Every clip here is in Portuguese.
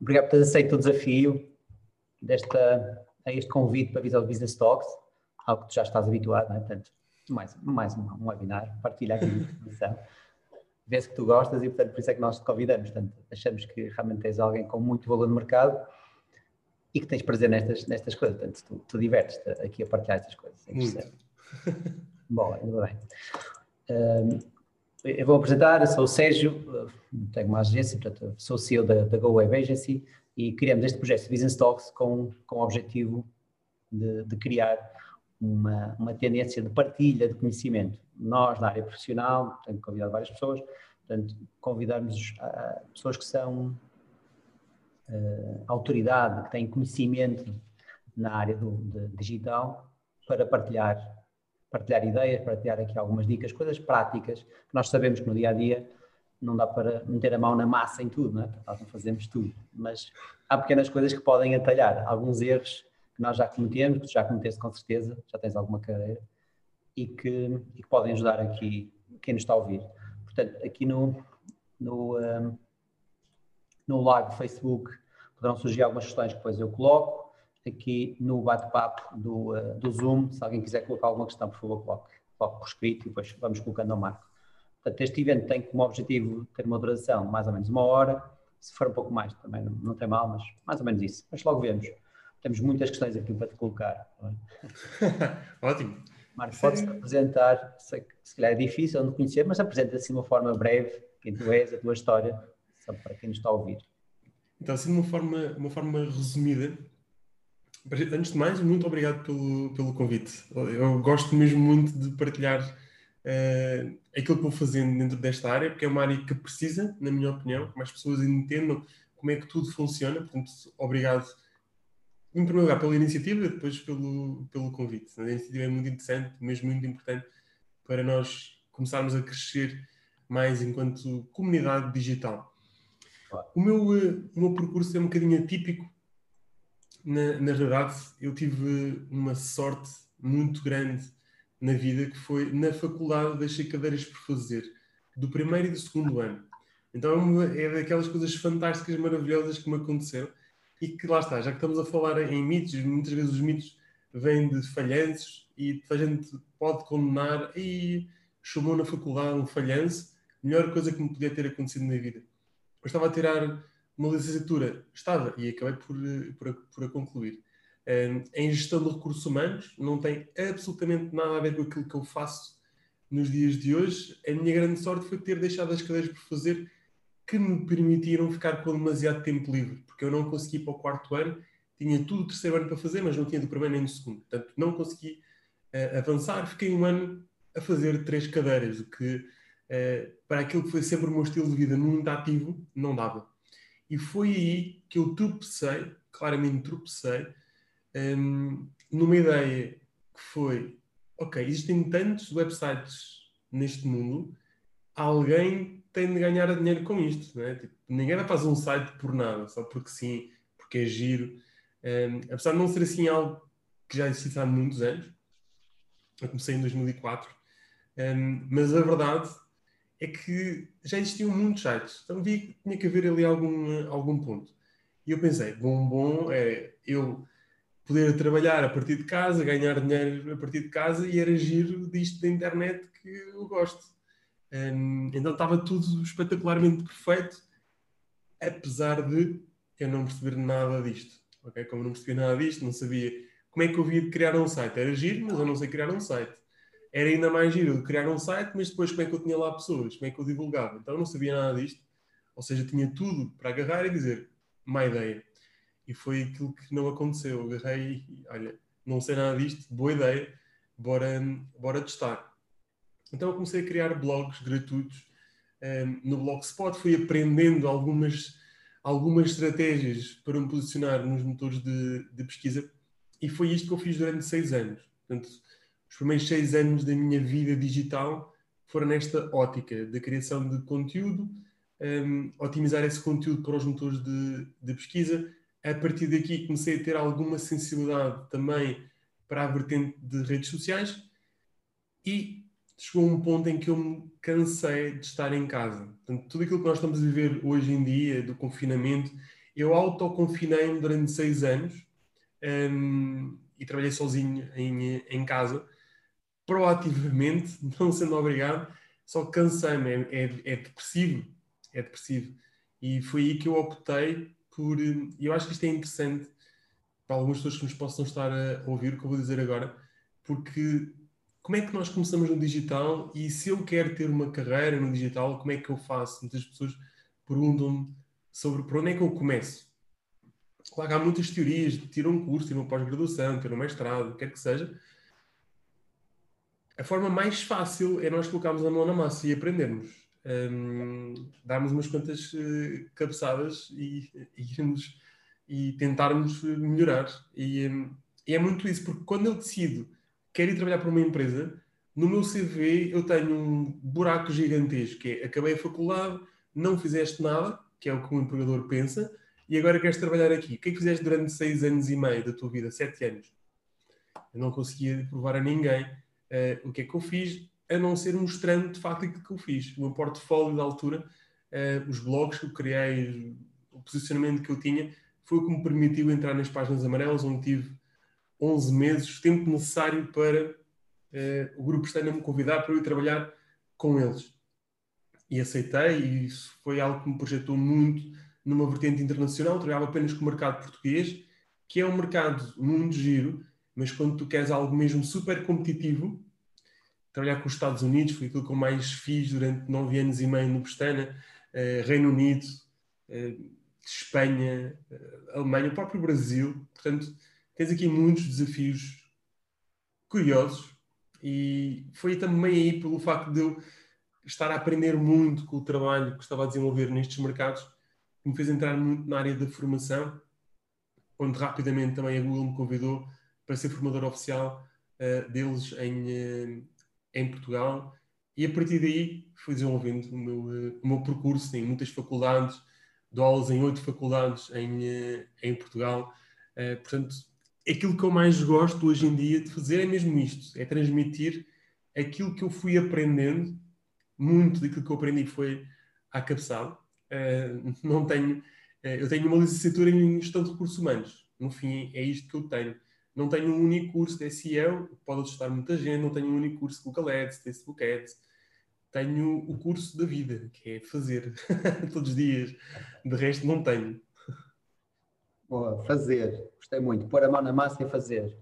obrigado por ter aceito o desafio desta, a este convite para a Visual Business Talks, algo que tu já estás habituado, não é? Portanto, mais, mais um, um webinar, partilha aqui a informação. Vê-se que tu gostas e, portanto, por isso é que nós te convidamos. Portanto, achamos que realmente tens alguém com muito valor no mercado e que tens prazer nestas, nestas coisas. Portanto, tu, tu divertes-te aqui a partilhar estas coisas. É muito. Bom, ainda bem. Um, eu vou apresentar, eu sou o Sérgio, tenho uma agência, portanto, sou CEO da, da Go Web Agency e criamos este projeto de Business Talks com, com o objetivo de, de criar uma, uma tendência de partilha de conhecimento. Nós, na área profissional, tenho convidado várias pessoas, portanto, convidarmos pessoas que são uh, autoridade, que têm conhecimento na área do digital, para partilhar partilhar ideias, partilhar aqui algumas dicas, coisas práticas, que nós sabemos que no dia a dia não dá para meter a mão na massa em tudo, não é? nós não fazemos tudo, mas há pequenas coisas que podem atalhar, alguns erros que nós já cometemos, que tu já cometeste com certeza, já tens alguma carreira, e que, e que podem ajudar aqui quem nos está a ouvir. Portanto, aqui no, no, um, no live do Facebook poderão surgir algumas questões que depois eu coloco, aqui no bate-papo do, uh, do Zoom. Se alguém quiser colocar alguma questão, por favor, coloque, coloque por escrito e depois vamos colocando ao marco. Portanto, este evento tem como objetivo ter uma duração mais ou menos uma hora. Se for um pouco mais, também não, não tem mal, mas mais ou menos isso. Mas logo vemos. Temos muitas questões aqui para te colocar. É? Ótimo. Marco, podes-te apresentar, sei que se calhar é difícil não conhecer, mas apresenta assim de uma forma breve quem tu és, a tua história, só para quem nos está a ouvir. Então, assim, de uma forma, uma forma resumida, Antes de mais, muito obrigado pelo, pelo convite. Eu gosto mesmo muito de partilhar uh, aquilo que vou fazendo dentro desta área, porque é uma área que precisa, na minha opinião, que mais pessoas entendam como é que tudo funciona. Portanto, obrigado, em primeiro lugar, pela iniciativa e depois pelo, pelo convite. A iniciativa é muito interessante, mesmo muito importante para nós começarmos a crescer mais enquanto comunidade digital. O meu, eh, o meu percurso é um bocadinho atípico na, na realidade, eu tive uma sorte muito grande na vida, que foi na faculdade deixei cadeiras por fazer, do primeiro e do segundo ano. Então é daquelas coisas fantásticas, maravilhosas que me aconteceram e que lá está, já que estamos a falar em mitos, muitas vezes os mitos vêm de falhanços e a gente pode condenar e chamou na faculdade um falhanço, melhor coisa que me podia ter acontecido na vida. Eu estava a tirar uma licenciatura estava e acabei por, por, por a concluir. Em gestão de recursos humanos, não tem absolutamente nada a ver com aquilo que eu faço nos dias de hoje. A minha grande sorte foi ter deixado as cadeiras por fazer que me permitiram ficar com demasiado tempo livre, porque eu não consegui para o quarto ano, tinha tudo o terceiro ano para fazer, mas não tinha do primeiro nem do segundo. Portanto, não consegui uh, avançar, fiquei um ano a fazer três cadeiras, o que uh, para aquilo que foi sempre o meu estilo de vida muito ativo, não dava. E foi aí que eu tropecei, claramente tropecei, um, numa ideia que foi: ok, existem tantos websites neste mundo, alguém tem de ganhar dinheiro com isto. Né? Tipo, ninguém vai fazer um site por nada, só porque sim, porque é giro. Um, apesar de não ser assim algo que já existe há muitos anos, eu comecei em 2004, um, mas a verdade é que já existiam muitos sites, então vi que tinha que haver ali algum, algum ponto. E eu pensei, bom, bom é eu poder trabalhar a partir de casa, ganhar dinheiro a partir de casa e era giro disto da internet que eu gosto. Um, então estava tudo espetacularmente perfeito, apesar de eu não perceber nada disto. Okay? Como não percebi nada disto, não sabia como é que eu via criar um site. Era giro, mas eu não sei criar um site era ainda mais giro de criar um site, mas depois como é que eu tinha lá pessoas, como é que eu divulgava. Então eu não sabia nada disto, ou seja, tinha tudo para agarrar e dizer, má ideia. E foi aquilo que não aconteceu. Eu agarrei e, olha, não sei nada disto, boa ideia, bora, bora testar. Então eu comecei a criar blogs gratuitos um, no Blogspot, fui aprendendo algumas, algumas estratégias para me posicionar nos motores de, de pesquisa e foi isto que eu fiz durante seis anos. Portanto, os primeiros seis anos da minha vida digital foram nesta ótica da criação de conteúdo, um, otimizar esse conteúdo para os motores de, de, pesquisa. A partir daqui comecei a ter alguma sensibilidade também para a vertente de redes sociais e chegou um ponto em que eu me cansei de estar em casa. Portanto, tudo aquilo que nós estamos a viver hoje em dia, do confinamento, eu autoconfinei-me durante seis anos um, e trabalhei sozinho em, em casa, proativamente, não sendo obrigado, só cansei-me, é, é, é, depressivo, é depressivo. E foi aí que eu optei por, e eu acho que isto é interessante para algumas pessoas que nos possam estar a ouvir o que eu vou dizer agora, porque como é que nós começamos no digital e se eu quero ter uma carreira no digital, como é que eu faço? Muitas pessoas perguntam-me sobre por onde é que eu começo. Claro que há muitas teorias de ter um curso, ter uma pós-graduação, ter um mestrado, o que quer que seja. A forma mais fácil é nós colocarmos a mão na massa e aprendermos. Um, darmos umas quantas uh, cabeçadas e, e e tentarmos melhorar. E, um, e, é muito isso, porque quando eu decido quero ir trabalhar para uma empresa, no meu CV eu tenho um buraco gigantesco, que é acabei a faculdade, não fizeste nada, que é o que um empregador pensa, e agora queres trabalhar aqui. O que é que fizeste durante seis anos e meio da tua vida, sete anos? Eu não conseguia provar a ninguém uh, o que é que eu fiz, a não ser mostrando de facto aquilo que eu fiz. O meu portfólio da altura, uh, os blogs que eu criei, o posicionamento que eu tinha, foi o que me permitiu entrar nas páginas amarelas, onde tive 11 meses, o tempo necessário para uh, o grupo Estana me convidar para eu ir trabalhar com eles. E aceitei, e isso foi algo que me projetou muito numa vertente internacional. Trabalhava apenas com o mercado português, que é um mercado muito giro, mas quando tu queres algo mesmo super competitivo, trabalhar com os Estados Unidos foi aquilo que eu mais fiz durante nove anos e meio no Pestana, uh, Reino Unido, uh, Espanha, uh, Alemanha, o próprio Brasil. Portanto, tens aqui muitos desafios curiosos e foi também aí pelo facto de eu estar a aprender muito com o trabalho que estava a desenvolver nestes mercados que me fez entrar muito na área da formação, onde rapidamente também a Google me convidou para ser formador oficial uh, deles em, uh, em Portugal e a partir daí fui desenvolvendo o meu, uh, o meu percurso em muitas faculdades, dou aulas em oito faculdades em, em Portugal, portanto aquilo que eu mais gosto hoje em dia de fazer é mesmo isto: é transmitir aquilo que eu fui aprendendo. Muito daquilo que eu aprendi foi à cabeçada. Não tenho, eu tenho uma licenciatura em gestão de recursos humanos. No fim, é isto que eu tenho. Não tenho um único curso de SEO, pode assustar muita gente. Não tenho um único curso de Google Ads, Facebook Ads. Tenho o curso da vida, que é fazer todos os dias. De resto, não tenho. Boa, fazer. Gostei muito. Pôr a mão na massa e fazer.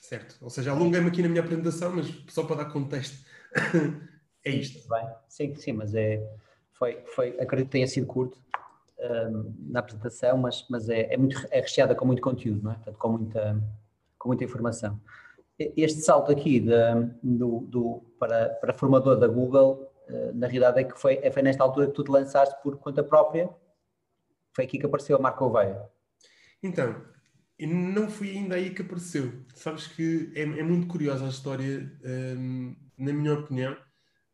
Certo. Ou seja, alonguei-me aqui na minha apresentação, mas só para dar contexto. é isto. Bem, sim, sim, mas é, foi, foi, acredito que tenha sido curto um, na apresentação, mas, mas é, é, muito, é recheada com muito conteúdo, não é? Portanto, com muita, com muita informação. Este salto aqui de, do, do, para, para formador da Google, uh, na realidade é que foi, é, foi nesta altura que tu te lançaste por conta própria, foi aqui que apareceu a marca Oveia. Então, não foi ainda aí que apareceu. Sabes que é, é muito curiosa a história, um, na minha opinião,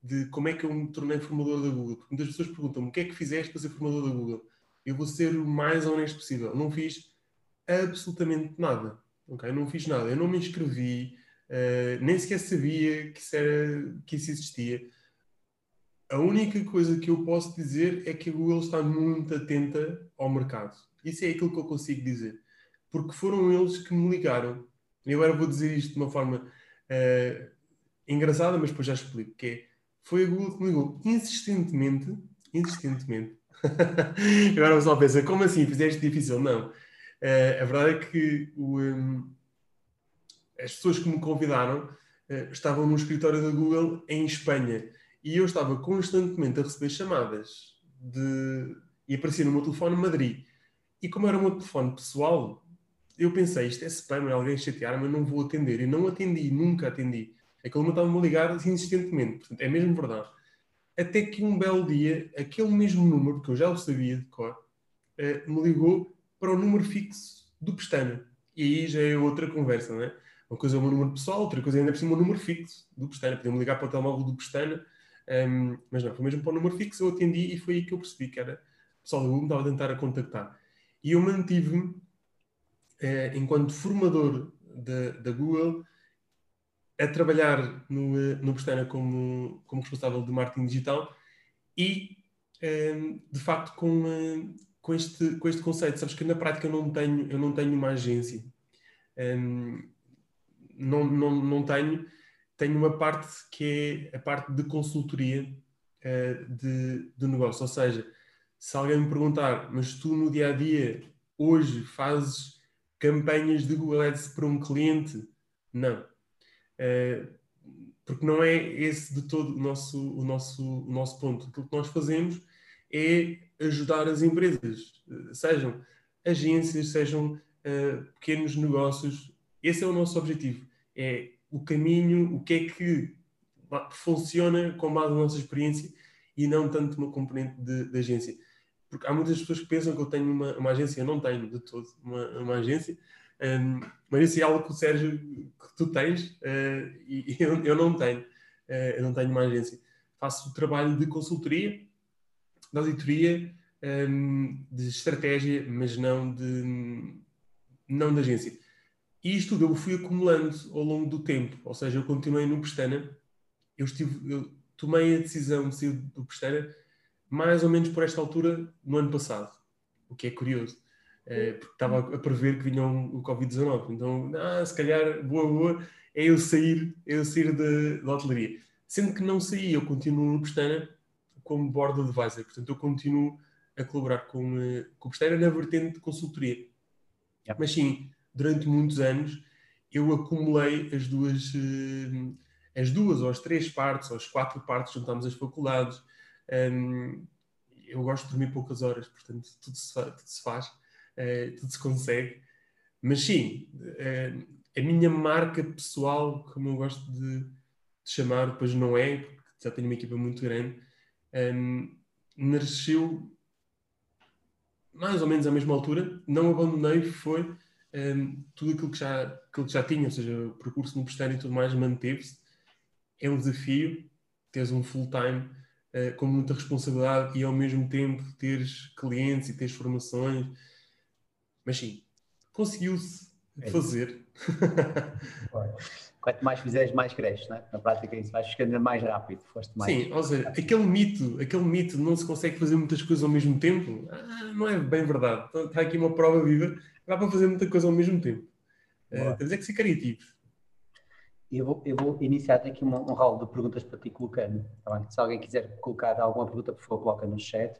de como é que eu me tornei formador da Google. Porque muitas pessoas perguntam-me o que é que fizeste para ser formador da Google. Eu vou ser o mais honesto possível. Não fiz absolutamente nada. Okay? Não fiz nada. Eu não me inscrevi, uh, nem sequer sabia que isso, era, que isso existia. A única coisa que eu posso dizer é que a Google está muito atenta ao mercado. Isso é aquilo que eu consigo dizer. Porque foram eles que me ligaram. E agora vou dizer isto de uma forma uh, engraçada, mas depois já explico. Que é, foi a Google que me ligou insistentemente, insistentemente. agora o pessoal pensa, como assim? Fizeste difícil? Não. Uh, a verdade é que o, um, as pessoas que me convidaram uh, estavam no escritório da Google em Espanha. E eu estava constantemente a receber chamadas de... e aparecia no meu telefone Madrid. E como era o meu telefone pessoal, eu pensei, isto é spam, é alguém chatear, mas não vou atender. E não atendi, nunca atendi. Aquele momento estava-me a ligar insistentemente. Portanto, é mesmo verdade. Até que um belo dia, aquele mesmo número, que eu já o sabia de cor, uh, me ligou para o número fixo do Pestana. E aí já é outra conversa, não é? Uma coisa é o meu número pessoal, outra coisa é ainda por cima o número fixo do Pestana. Podia-me ligar para o telemóvel do Pestana, um, ehm, mas não, foi mesmo para o número fixo, eu atendi e foi aí que eu percebi que era o pessoal do Google estava a tentar a contactar. E eu mantive-me, eh, enquanto formador da Google, a trabalhar no, eh, no Bostana como, como responsável de marketing digital e, eh, de facto, com, com este, com este conceito. Sabes que na prática eu não tenho, eu não tenho uma agência. Um, não, não, não tenho. Tenho uma parte que é a parte de consultoria uh, de, de negócio. Ou seja, se alguém me perguntar, mas tu no dia a dia, hoje, fazes campanhas de Google Ads para um cliente? Não. Uh, porque não é esse de todo o nosso, o nosso, o nosso ponto. Aquilo que nós fazemos é ajudar as empresas, sejam agências, sejam uh, pequenos negócios. Esse é o nosso objetivo. É o caminho, o que é que funciona com base na nossa experiência e não tanto uma componente de, de agência. Porque há muitas pessoas que pensam que eu tenho uma, uma agência, eu não tenho de todo uma, uma agência. Um, mas isso é algo que o Sérgio, que tu tens, uh, e eu, eu, não tenho. Uh, eu não tenho uma agência. Faço trabalho de consultoria, de auditoria, um, de estratégia, mas não de, não de agência. E isto eu fui acumulando ao longo do tempo. Ou seja, eu continuei no Pestana. Eu, estive, eu tomei a decisão de sair do Pestana mais ou menos por esta altura no ano passado. O que é curioso porque estava a prever que vinha o Covid-19. Então, ah, se calhar, boa, boa, é eu sair, é eu sair da, hotelaria. Sendo que não saí, eu continuo no Pestana como board advisor. Portanto, eu continuo a colaborar com, eh, com o Pestana na vertente de consultoria. Mas sim, durante muitos anos, eu acumulei as duas, eh, as duas ou as três partes, ou as quatro partes, juntámos as faculdades. eu gosto de dormir poucas horas, portanto, tudo se, tudo se faz uh, tudo se consegue. Mas sim, uh, a minha marca pessoal, como eu gosto de, de, chamar, pois não é, porque já tenho uma equipa muito grande, um, ehm, nasceu mais ou menos à mesma altura. Não abandonei, foi um, ehm, tudo aquilo que, já, aquilo que já tinha, ou seja, o percurso no prestário e tudo mais, manteve-se. É um desafio, teres um full-time uh, com muita responsabilidade e ao mesmo tempo teres clientes e teres formações mas sim, conseguiu-se é fazer. Quanto mais fizeres, mais cresces, né? Na prática, isso vais ficando mais rápido. Foste mais Sim, ou seja, aquele mito, aquele mito de não se consegue fazer muitas coisas ao mesmo tempo, ah, não é bem verdade. Está aqui uma prova viva, dá para fazer muita coisa ao mesmo tempo. Uh, temos é que ser criativos. Eu vou, eu vou iniciar aqui um, um rol de perguntas para ti colocando. Tá Se alguém quiser colocar alguma pergunta, por favor, coloca no chat.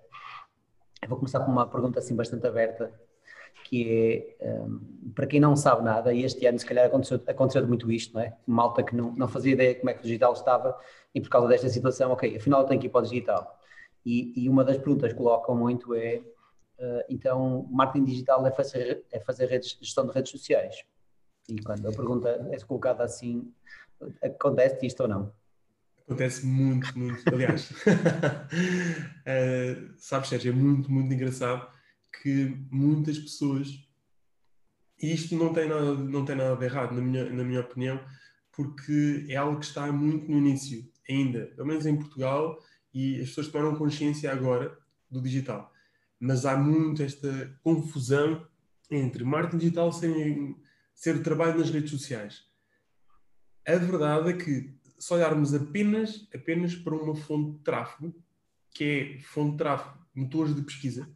Eu vou começar com uma pergunta assim bastante aberta que é, um, para quem não sabe nada, e este ano se calhar aconteceu, aconteceu muito isto, não é? Malta que não, não fazia ideia como é que o digital estava e por causa desta situação, ok, afinal tenho que ir para o digital. E, e uma das perguntas que colocam muito é, uh, então, marketing digital é fazer, é fazer redes, gestão de redes sociais? E quando a pergunta é colocada assim, acontece isto ou não? Acontece muito, muito. Aliás, uh, sabes, Sérgio, é muito, muito engraçado que muitas pessoas, e isto não tem nada, não tem nada de errado, na minha, na minha opinião, porque é algo que está muito no início ainda, pelo menos em Portugal, e as pessoas tomaram consciência agora do digital. Mas há muito esta confusão entre marketing digital sem ser trabalho nas redes sociais. A verdade é que se olharmos apenas, apenas para uma fonte de tráfego, que é fonte de tráfego, motores de pesquisa,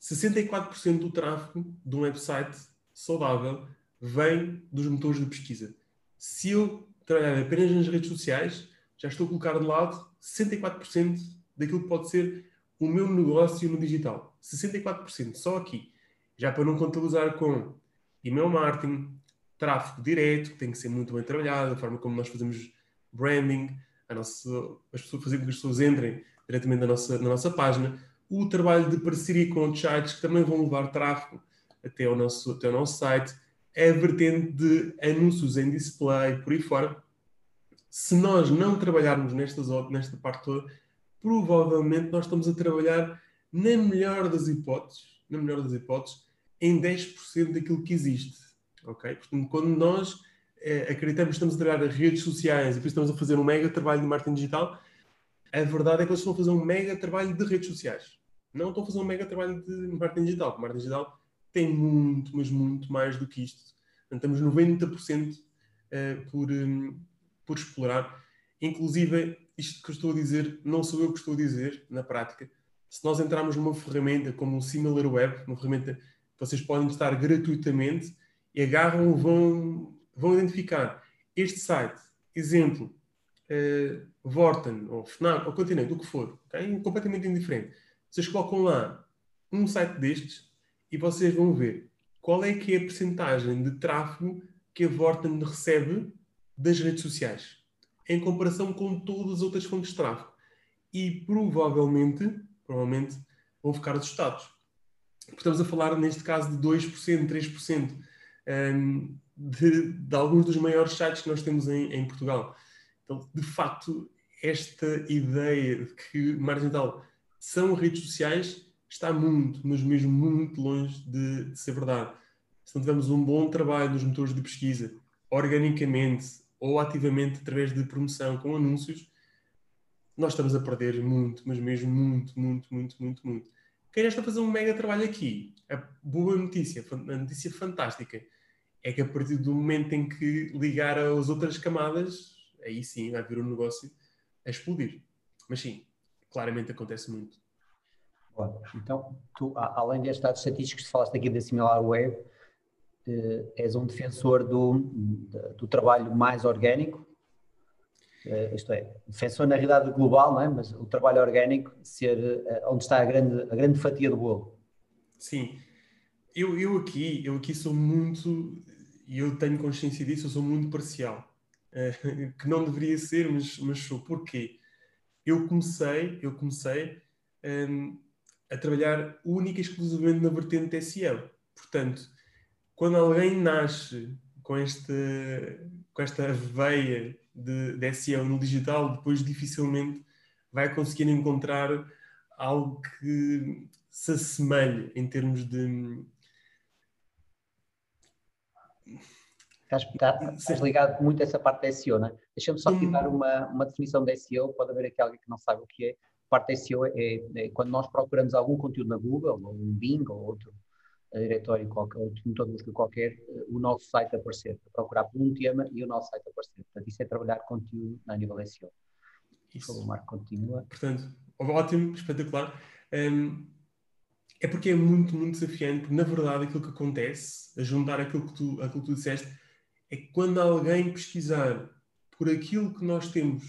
64% do tráfego de um website saudável vem dos motores de pesquisa. Se eu trabalhar apenas nas redes sociais, já estou a colocar de lado 64% daquilo que pode ser o meu negócio no digital. 64%, só aqui. Já para não contabilizar com email marketing, tráfego direto, que tem que ser muito bem trabalhado, a forma como nós fazemos branding, a nossa, as pessoas, fazer com que as pessoas entrem diretamente na nossa, na nossa página, o trabalho de parceria com outros sites que também vão levar tráfego até ao nosso, até ao nosso site, é a vertente de anúncios em display, por aí fora. Se nós não trabalharmos nestas, nesta parte toda, provavelmente nós estamos a trabalhar, na melhor das hipóteses, na melhor das hipóteses, em 10% daquilo que existe. Ok? Portanto, quando nós é, acreditamos que estamos a trabalhar redes sociais e isso estamos a fazer um mega trabalho de marketing digital, a verdade é que eles estão a fazer um mega trabalho de redes sociais. Não estão a fazer um mega trabalho de marketing digital. O marketing digital tem muito, mas muito mais do que isto. Estamos 90% eh, por, hum, por explorar. Inclusive, isto que eu estou a dizer, não sou eu que estou a dizer, na prática, se nós entrarmos numa ferramenta como o SimilarWeb, uma ferramenta que vocês podem testar gratuitamente e agarram vão, vão identificar este site, exemplo, uh, Vorten ou FNAC ou Continente, o que for, okay? completamente indiferente. Vocês colocam lá um site destes e vocês vão ver qual é que é a percentagem de tráfego que a Vorten recebe das redes sociais em comparação com todas as outras fontes de tráfego. E provavelmente, provavelmente vão ficar assustados. Estamos a falar, neste caso, de 2%, 3% um, de, de, alguns dos maiores sites que nós temos em, em Portugal. Então, de facto, esta ideia de que marginal são redes sociais está muito, mas mesmo muito longe de, de ser verdade. Se não tivermos um bom trabalho nos motores de pesquisa, organicamente ou ativamente através de promoção com anúncios, nós estamos a perder muito, mas mesmo muito, muito, muito, muito, muito. Quem já está a fazer um mega trabalho aqui, a boa notícia, a notícia fantástica, é que a partir do momento em que ligar as outras camadas, aí sim vai vir o um negócio a explodir. Mas sim, claramente acontece muito. Bom, então, tu, além destes dados estatísticos que falaste aqui da Similar Web, eh, és um defensor do, do trabalho mais orgânico, eh, isto é, defensor na realidade global, não é? mas o trabalho orgânico ser eh, onde está a grande, a grande fatia do bolo. Sim, eu, eu aqui eu aqui sou muito, e eu tenho consciência disso, eu sou muito parcial, que não deveria ser, mas, mas sou. Porquê? Eu comecei, eu comecei um, a trabalhar única e exclusivamente na vertente SEO. Portanto, quando alguém nasce com esta, com esta veia de, de SEO no digital, depois dificilmente vai conseguir encontrar algo que se assemelhe em termos de. Estás, estás ligado muito a essa parte da SEO, não é? Deixa-me só aqui dar uma, uma definição de SEO, pode haver aqui alguém que não sabe o que é. A parte da SEO é, é, quando nós procuramos algum conteúdo na Google, ou um Bing, ou outro diretório qualquer, outro motor de busca qualquer, eh, o nosso site aparecer, procurar por um tema e o nosso site aparecer. Portanto, isso é trabalhar conteúdo a nível SEO. Isso. O Marco continua. Portanto, ótimo, espetacular. Um, é porque é muito, muito desafiante, porque na verdade aquilo que acontece, a juntar aquilo que tu, aquilo que tu disseste, é que quando alguém pesquisar por aquilo que nós temos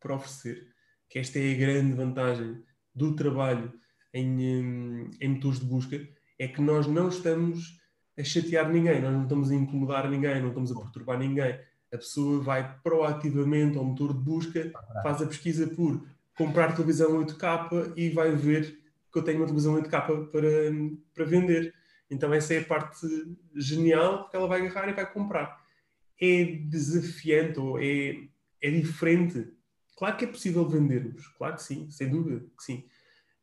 para oferecer, que esta é a grande vantagem do trabalho em, em motores de busca, é que nós não estamos a chatear ninguém, nós não estamos a incomodar ninguém, não estamos a perturbar ninguém. A pessoa vai proativamente ao motor de busca, faz a pesquisa por comprar televisão 8K e vai ver que eu tenho uma televisão 8K para, para vender. Então essa é a parte genial, porque ela vai agarrar e vai comprar. É desafiante ou é, é diferente. Claro que é possível vendermos, claro que sim, sem dúvida que sim.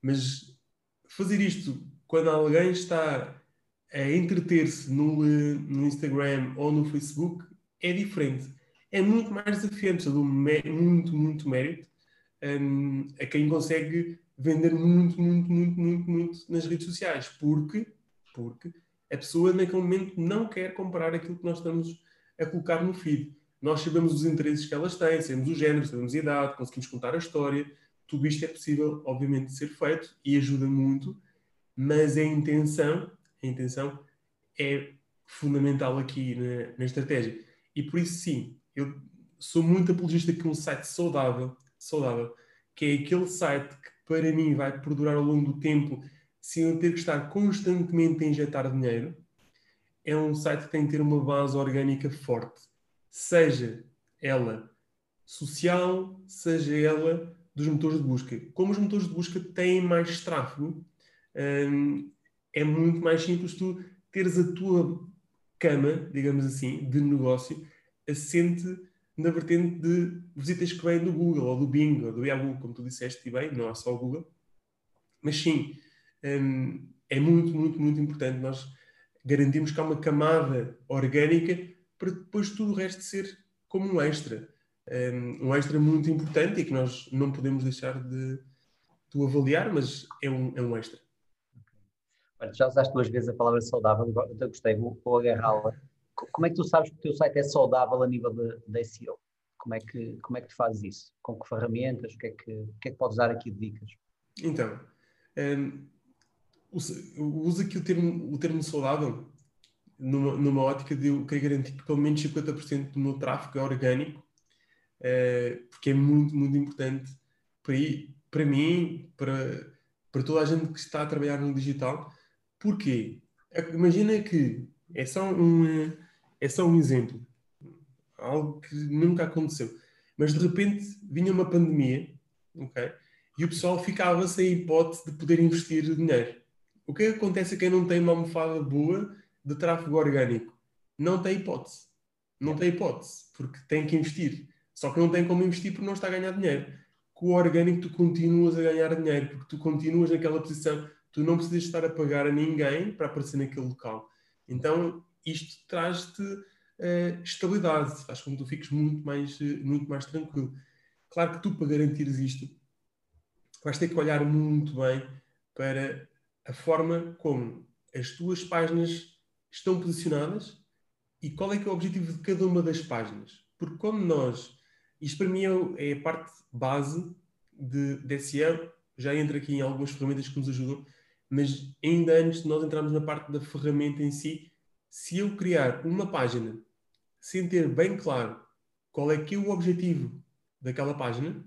Mas fazer isto quando alguém está a entreter-se no, no, Instagram ou no Facebook, é diferente. É muito mais desafiante, dou muito, muito mérito um, a quem consegue vender muito, muito, muito, muito, muito nas redes sociais, porque, porque a pessoa naquele momento não quer comprar aquilo que nós estamos a colocar no feed. Nós sabemos os interesses que elas têm, sabemos o género, sabemos a idade, conseguimos contar a história. Tudo isto é possível, obviamente, de ser feito e ajuda muito mas a intenção, a intenção é fundamental aqui na, na estratégia. E por isso sim, eu sou muito apologista que um site saudável, saudável, que é aquele site que para mim vai perdurar ao longo do tempo sem eu ter que estar constantemente a injetar dinheiro, é um site que tem que ter uma base orgânica forte. Seja ela social, seja ela dos motores de busca. Como os motores de busca têm mais tráfego, um, é muito mais simples tu teres a tua cama, digamos assim, de negócio assente na vertente de visitas que vêm do Google, ou do Bing, ou do Yahoo, como tu disseste, e bem, não é só o Google. Mas sim, um, é muito, muito, muito importante nós garantirmos que há uma camada orgânica para depois tudo o resto ser como um extra. Um, um extra muito importante e que nós não podemos deixar de, de avaliar, mas é um, é um extra já usaste duas vezes a palavra saudável, eu gostei, vou, vou agarrá-la. Como é que tu sabes que o teu site é saudável a nível de SEO? Como é, que, como é que tu fazes isso? Com que ferramentas? O que é que, o que, é que podes dar aqui de dicas? Então, Um, usa aqui o termo, o termo saudável numa, numa ótica de eu querer garantir que pelo menos 50% do meu tráfego é orgânico, uh, porque é muito, muito importante para, para mim, para, para toda a gente que está a trabalhar no digital. Porquê? Imagina que é só um, é só um exemplo, algo que nunca aconteceu, mas de repente vinha uma pandemia, ok? E o pessoal ficava sem hipótese de poder investir dinheiro. O que, é que acontece a quem não tem uma almofada boa de tráfego orgânico? Não tem hipótese. Não tem hipótese, porque tem que investir. Só que não tem como investir porque não está a ganhar dinheiro. Com o orgânico tu continuas a ganhar dinheiro, porque tu continuas naquela posição. Tu não precisas estar a pagar a ninguém para aparecer naquele local. Então, isto traz-te uh, estabilidade, faz com que tu fiques muito mais, uh, muito mais tranquilo. Claro que tu, para garantires isto, vais ter que olhar muito bem para a forma como as tuas páginas estão posicionadas e qual é que é o objetivo de cada uma das páginas. Porque quando nós, isto para mim é, é a parte base de, de SEO, já entra aqui em algumas ferramentas que nos ajudam, mas ainda antes de nós entrarmos na parte da ferramenta em si, se eu criar uma página sem ter bem claro qual é que é o objetivo daquela página,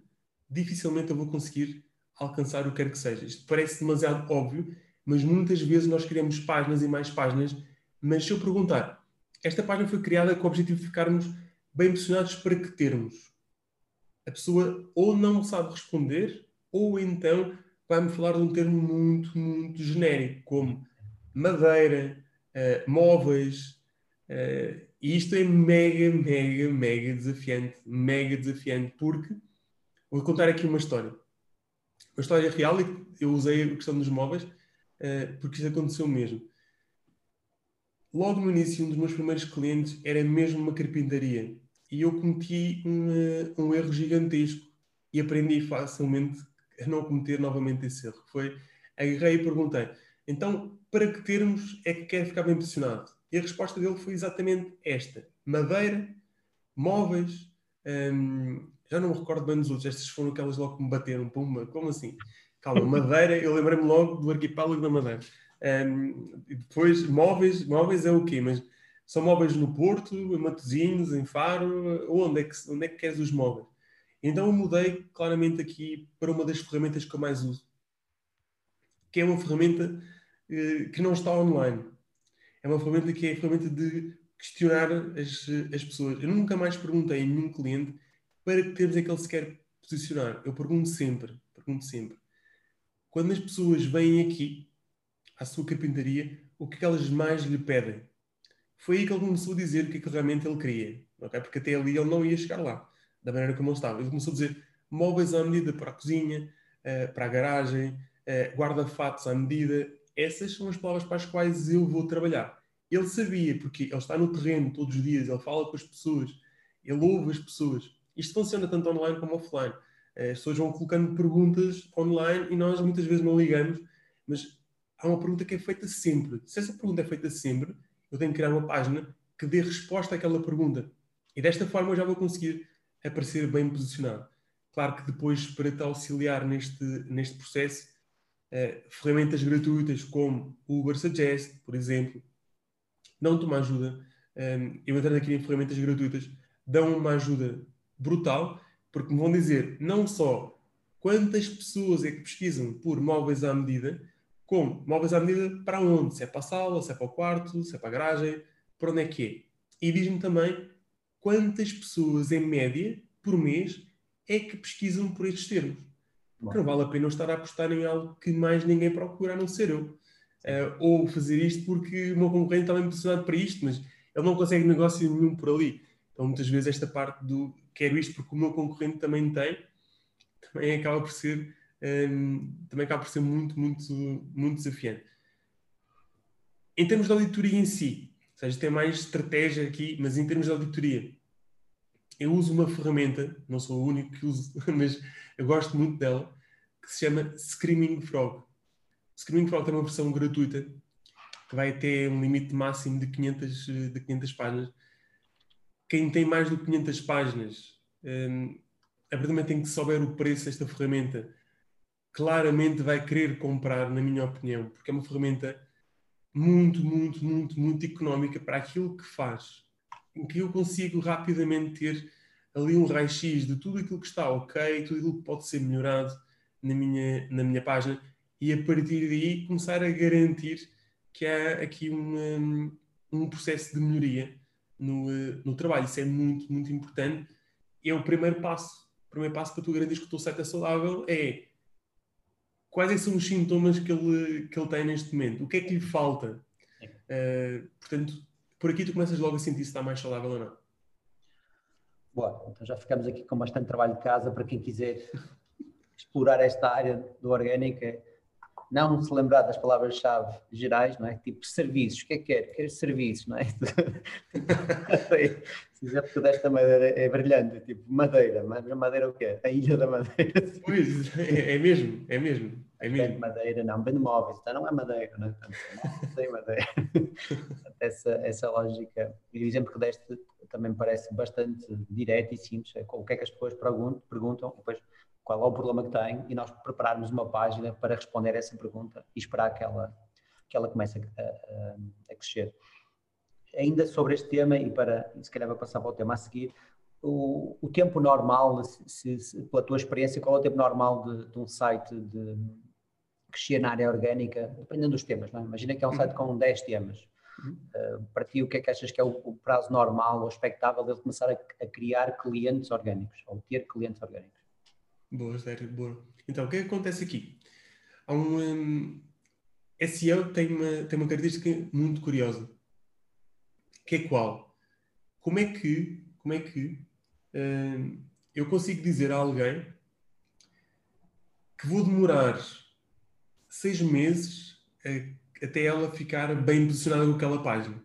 dificilmente eu vou conseguir alcançar o que quer que seja. Isto parece demasiado óbvio, mas muitas vezes nós criamos páginas e mais páginas, mas se eu perguntar, esta página foi criada com o objetivo de ficarmos bem posicionados para que termos? A pessoa ou não sabe responder, ou então vai-me falar de um termo muito, muito genérico, como madeira, uh, móveis, uh, e isto é mega, mega, mega desafiante, mega desafiante, porque vou contar aqui uma história uma história real e eu usei a questão dos móveis uh, porque isso aconteceu mesmo. Logo no início, um dos meus primeiros clientes era mesmo uma carpintaria e eu cometi um, uh, um erro gigantesco e aprendi facilmente a não cometer novamente esse erro. Foi, agarrei e perguntei, então, para que termos é que quer ficar bem posicionado? E a resposta dele foi exatamente esta. Madeira, móveis, um, já não me recordo bem dos outros, estas foram aquelas logo que me bateram, pumba, como assim? Calma, Madeira, eu lembrei-me logo do arquipélago da Madeira. Um, e depois, móveis, móveis é o quê? Mas são móveis no Porto, em Matosinhos, em Faro, onde é que, onde é que queres os móveis? Então eu mudei claramente aqui para uma das ferramentas que eu mais uso, que é uma ferramenta eh, que não está online. É uma ferramenta que é a ferramenta de questionar as, as pessoas. Eu nunca mais perguntei a nenhum cliente para que termos é que ele se quer posicionar. Eu pergunto sempre, pergunto sempre, quando as pessoas vêm aqui à sua carpintaria, o que, é que elas mais lhe pedem? Foi aí que ele começou a dizer o que, é que realmente ele queria, okay? porque até ali ele não ia chegar lá, da maneira como ele estava. Ele começou a dizer móveis à medida para a cozinha, uh, para a garagem, uh, guarda-fatos à medida. Essas são as palavras para as quais eu vou trabalhar. Ele sabia, porque ele está no terreno todos os dias, ele fala com as pessoas, ele ouve as pessoas. Isto funciona tanto online como offline. Eh, as pessoas vão colocando perguntas online e nós muitas vezes não ligamos, mas há uma pergunta que é feita sempre. Se essa pergunta é feita sempre, eu tenho que criar uma página que dê resposta àquela pergunta. E desta forma eu já vou conseguir aparecer bem posicionado. Claro que depois, para te auxiliar neste, neste processo, uh, ferramentas gratuitas como o Uber Suggest, por exemplo, dão-te uma ajuda. Um, eh, eu entrando aqui em ferramentas gratuitas, dão uma ajuda brutal, porque me vão dizer não só quantas pessoas é que pesquisam por móveis à medida, como móveis à medida para onde? Se é para a sala, se é para o quarto, se é para a garagem, para onde é que é? E diz-me também quantas pessoas, em média, por mês, é que pesquisam por estes termos. Porque não vale a pena eu estar a apostar em algo que mais ninguém procura, a não ser eu. Uh, ou fazer isto porque o meu concorrente está bem posicionado para isto, mas ele não consegue negócio nenhum por ali. Então, muitas vezes, esta parte do quero isto porque o meu concorrente também tem, também acaba por ser, um, também acaba por ser muito, muito, muito desafiante. Em termos de auditoria em si, ou seja, tem mais estratégia aqui, mas em termos de auditoria, eu uso uma ferramenta, não sou o único que uso, mas eu gosto muito dela, que se chama Screaming Frog. Screaming Frog tem uma versão gratuita que vai até um limite máximo de 500, de 500 páginas quem tem mais de 500 páginas, a partir do que souber o preço desta ferramenta, claramente vai querer comprar, na minha opinião, porque é uma ferramenta muito, muito, muito, muito económica para aquilo que faz, em que eu consigo rapidamente ter ali um raio-x de tudo aquilo que está ok, tudo aquilo que pode ser melhorado na minha, na minha página e a partir daí começar a garantir que há aqui um, um processo de melhoria no, no trabalho. Isso é muito, muito importante. É o primeiro passo. O primeiro passo para tu garantir que o teu site é saudável é quais é são os sintomas que ele, que ele tem neste momento? O que é que lhe falta? Uh, portanto, por aqui tu começas logo a sentir se está mais saudável ou não. Boa, então já ficamos aqui com bastante trabalho de casa para quem quiser explorar esta área do orgânico. É não se lembrar das palavras-chave gerais, não é? Tipo serviços, o que é que quer? Quer serviços, não é? Se que desta madeira é brilhante, tipo madeira, mas a madeira o quê? A ilha da madeira. Pois, é, é mesmo, é mesmo. É mesmo. madeira, não, vendo móveis, então não é madeira, não é? Não sei madeira. essa, essa lógica, e o exemplo que deste também parece bastante direto e simples, é o que é que as pessoas perguntam, perguntam depois qual é o problema que tem e nós prepararmos uma página para responder a essa pergunta e esperar que ela, que ela comece a, a, a crescer. Ainda sobre este tema, e para se calhar vou passar para o tema a seguir, o, o tempo normal, se, se, pela tua experiência, qual é o tempo normal de, de um site de crescer na área orgânica, dependendo dos temas, não é? Imagina que é um site com 10 temas. Uh, para ti, o que é que achas que é o, o prazo normal ou expectável dele começar a, a criar clientes orgânicos, ou ter clientes orgânicos? Boa, sério, boa. Então, o que é que acontece aqui? Há um, um SEO tem uma, tem uma característica muito curiosa, que é qual? Como é que, como é que um, eu consigo dizer a alguém que vou demorar seis meses a, até ela ficar bem posicionada com aquela página?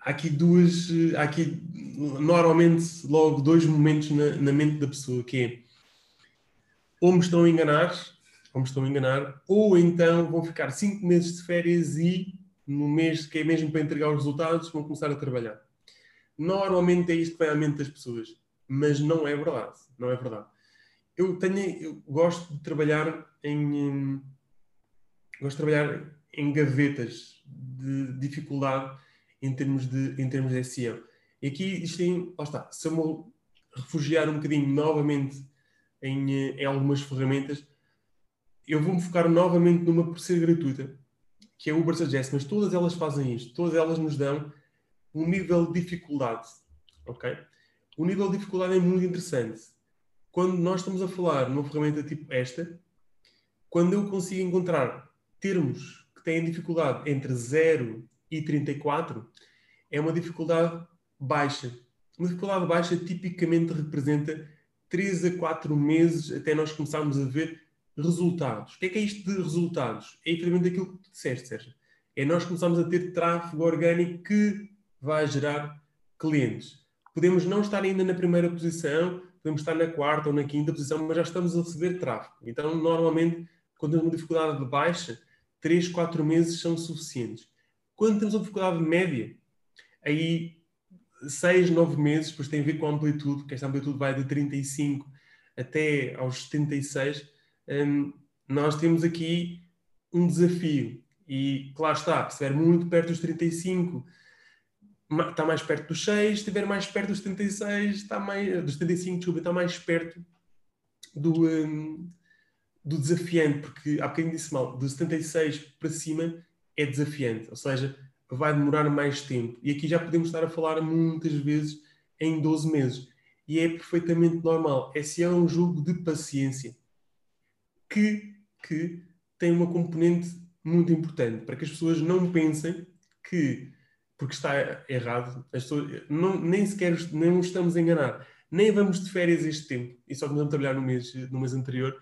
Há aqui duas, há aqui normalmente logo dois momentos na, na mente da pessoa, que é ou me estão a enganar, ou me estão a enganar, ou então vão ficar cinco meses de férias e no mês que é mesmo para entregar os resultados vão começar a trabalhar. Normalmente é isto que vai à mente das pessoas, mas não é verdade, não é verdade. Eu tenho, eu gosto de trabalhar em, gosto de trabalhar em gavetas de dificuldade em termos de, em termos de SEO. E aqui isto tem, lá está, se eu me refugiar um bocadinho novamente em, em algumas ferramentas. Eu vou-me focar novamente numa por ser gratuita, que é o Uber Suggest, mas todas elas fazem isto, todas elas nos dão um nível de dificuldade, ok? O nível de dificuldade é muito interessante. Quando nós estamos a falar numa ferramenta tipo esta, quando eu consigo encontrar termos que têm dificuldade entre 0 e 34, é uma dificuldade baixa. Uma dificuldade baixa tipicamente representa 3 a 4 meses até nós começarmos a ver resultados. O que é que é isto de resultados? É efetivamente aquilo que tu disseste, Sérgio. É nós começarmos a ter tráfego orgânico que vai gerar clientes. Podemos não estar ainda na primeira posição, podemos estar na quarta ou na quinta posição, mas já estamos a receber tráfego. Então, normalmente, quando temos uma dificuldade de baixa, 3, 4 meses são suficientes. Quando temos uma dificuldade média, aí seis, nove meses, depois tem a ver com a amplitude, que esta amplitude vai de 35 até aos 76, um, nós temos aqui um desafio. E, claro está, se estiver muito perto dos 35, está mais perto dos 6, se estiver mais perto dos 36, está mais, dos 35, desculpa, está mais perto do, um, do desafiante, porque há bocadinho disse mal, dos 76 para cima é desafiante, ou seja, vai demorar mais tempo. E aqui já podemos estar a falar muitas vezes em 12 meses. E é perfeitamente normal. Esse é um jogo de paciência que, que tem uma componente muito importante para que as pessoas não pensem que, porque está errado, as pessoas não, nem sequer não estamos a enganar, nem vamos de férias este tempo e só começamos a trabalhar no mês, no mês anterior.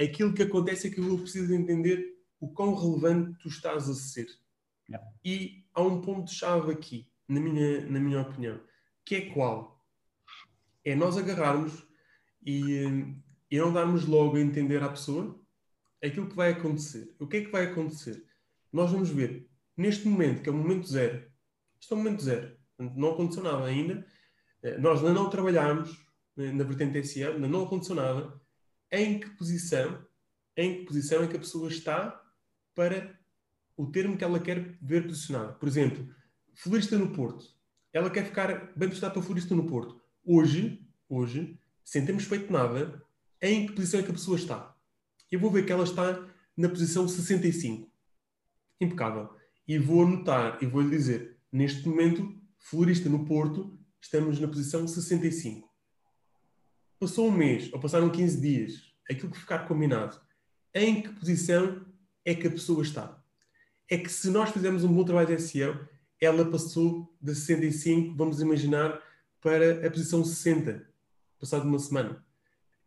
Aquilo que acontece é que eu preciso entender o quão relevante tu estás a ser E há um ponto-chave aqui, na minha, na minha opinião, que é qual? É nós agarrarmos e, e não darmos logo a entender à pessoa aquilo que vai acontecer. O que é que vai acontecer? Nós vamos ver, neste momento, que é o momento zero, isto é o momento zero, não aconteceu nada ainda, eh, nós ainda não trabalhámos na vertente SEO, ainda não aconteceu nada, em que posição em que posição é que a pessoa está para o termo que ela quer ver posicionado. Por exemplo, florista no Porto. Ela quer ficar bem posicionada para florista no Porto. Hoje, hoje, sem termos feito nada, em que posição é que a pessoa está? Eu vou ver que ela está na posição 65. Impecável. E vou anotar e vou-lhe dizer, neste momento, florista no Porto, estamos na posição 65. Passou um mês, ou passaram 15 dias, aquilo que ficar combinado, em que posição é que a pessoa está? É que se nós fizermos um bom trabalho de SEO, ela passou de 65, vamos imaginar, para a posição 60, passado uma semana.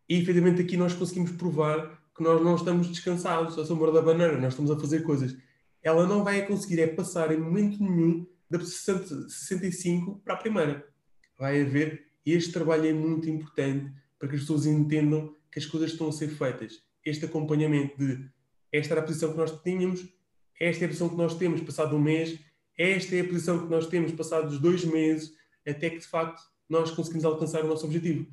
E efetivamente aqui nós conseguimos provar que nós não estamos descansados à sombra da banana, nós estamos a fazer coisas. Ela não vai conseguir é passar em momento nenhum da posição 65 para a primeira. Vai haver, este trabalho é muito importante para que as pessoas entendam que as coisas estão a ser feitas. Este acompanhamento de esta era a posição que nós tínhamos, esta é a posição que nós temos passado um mês, esta é a posição que nós temos passados dois meses, até que de facto nós conseguimos alcançar o nosso objetivo.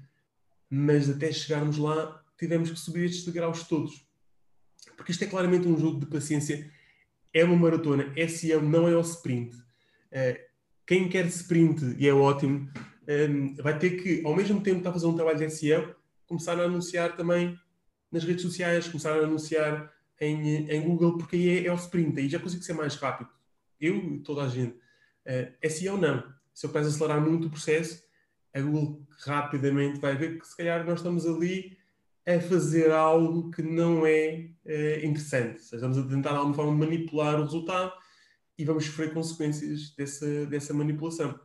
Mas até chegarmos lá, tivemos que subir estes degraus todos. Porque isto é claramente um jogo de paciência, é uma maratona. SEO não é o sprint. Uh, quem quer sprint, e é ótimo, ehm, vai ter que, ao mesmo tempo que está a fazer um trabalho de SEO, começar a anunciar também nas redes sociais, começar a anunciar em, em Google, porque aí é, é o sprint, aí já consigo ser mais rápido. Eu e toda a gente. Uh, SEO não. Se eu peço acelerar muito o processo, a Google rapidamente vai ver que se calhar nós estamos ali a fazer algo que não é uh, interessante. Estamos a tentar de alguma forma manipular o resultado e vamos sofrer consequências dessa, dessa manipulação.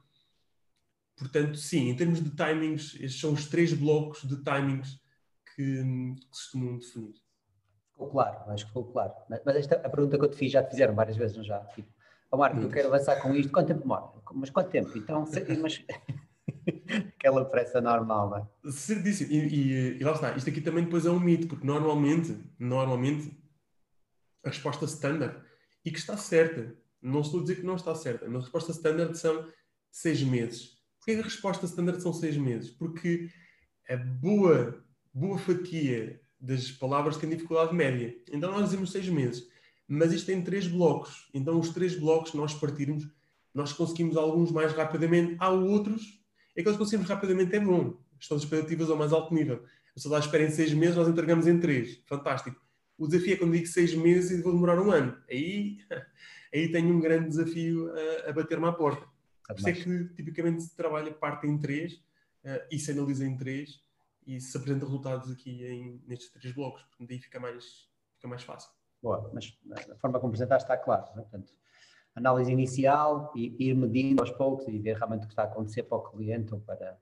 Portanto, sim, em termos de timings, estes são os três blocos de timings que, que costumam definir. Ficou claro, acho que ficou claro. Mas esta, a pergunta que eu te fiz já te fizeram várias vezes, não já? Tipo, oh Marco, eu quero avançar com isto, quanto tempo demora? Mas quanto tempo? Então, mas... aquela pressa normal, não é? Certíssimo. E, e, e, lá está, isto aqui também depois é um mito, porque normalmente, normalmente, a resposta standard, e que está certa, não estou a dizer que não está certa, mas a resposta standard são seis meses. Porquê a resposta standard são seis meses? Porque a boa, boa fatia das palavras têm dificuldade média. Então nós dizemos seis meses. Mas isto tem três blocos. Então os três blocos nós partirmos, nós conseguimos alguns mais rapidamente. Há outros, aqueles que conseguimos rapidamente é bom. Estão as expectativas ao mais alto nível. A pessoa espera em seis meses, nós entregamos em três. Fantástico. O desafio é quando digo seis meses e vou demorar um ano. Aí, aí tenho um grande desafio a, a bater-me à porta. Por isso é que tipicamente se trabalha parte em três uh, e se analisa em três e se apresenta resultados aqui em, nestes três blocos, portanto aí fica mais, fica mais fácil. Boa, mas a forma como apresentaste está claro, né? portanto, análise inicial e ir medindo aos poucos e ver realmente o que está a acontecer para o cliente ou para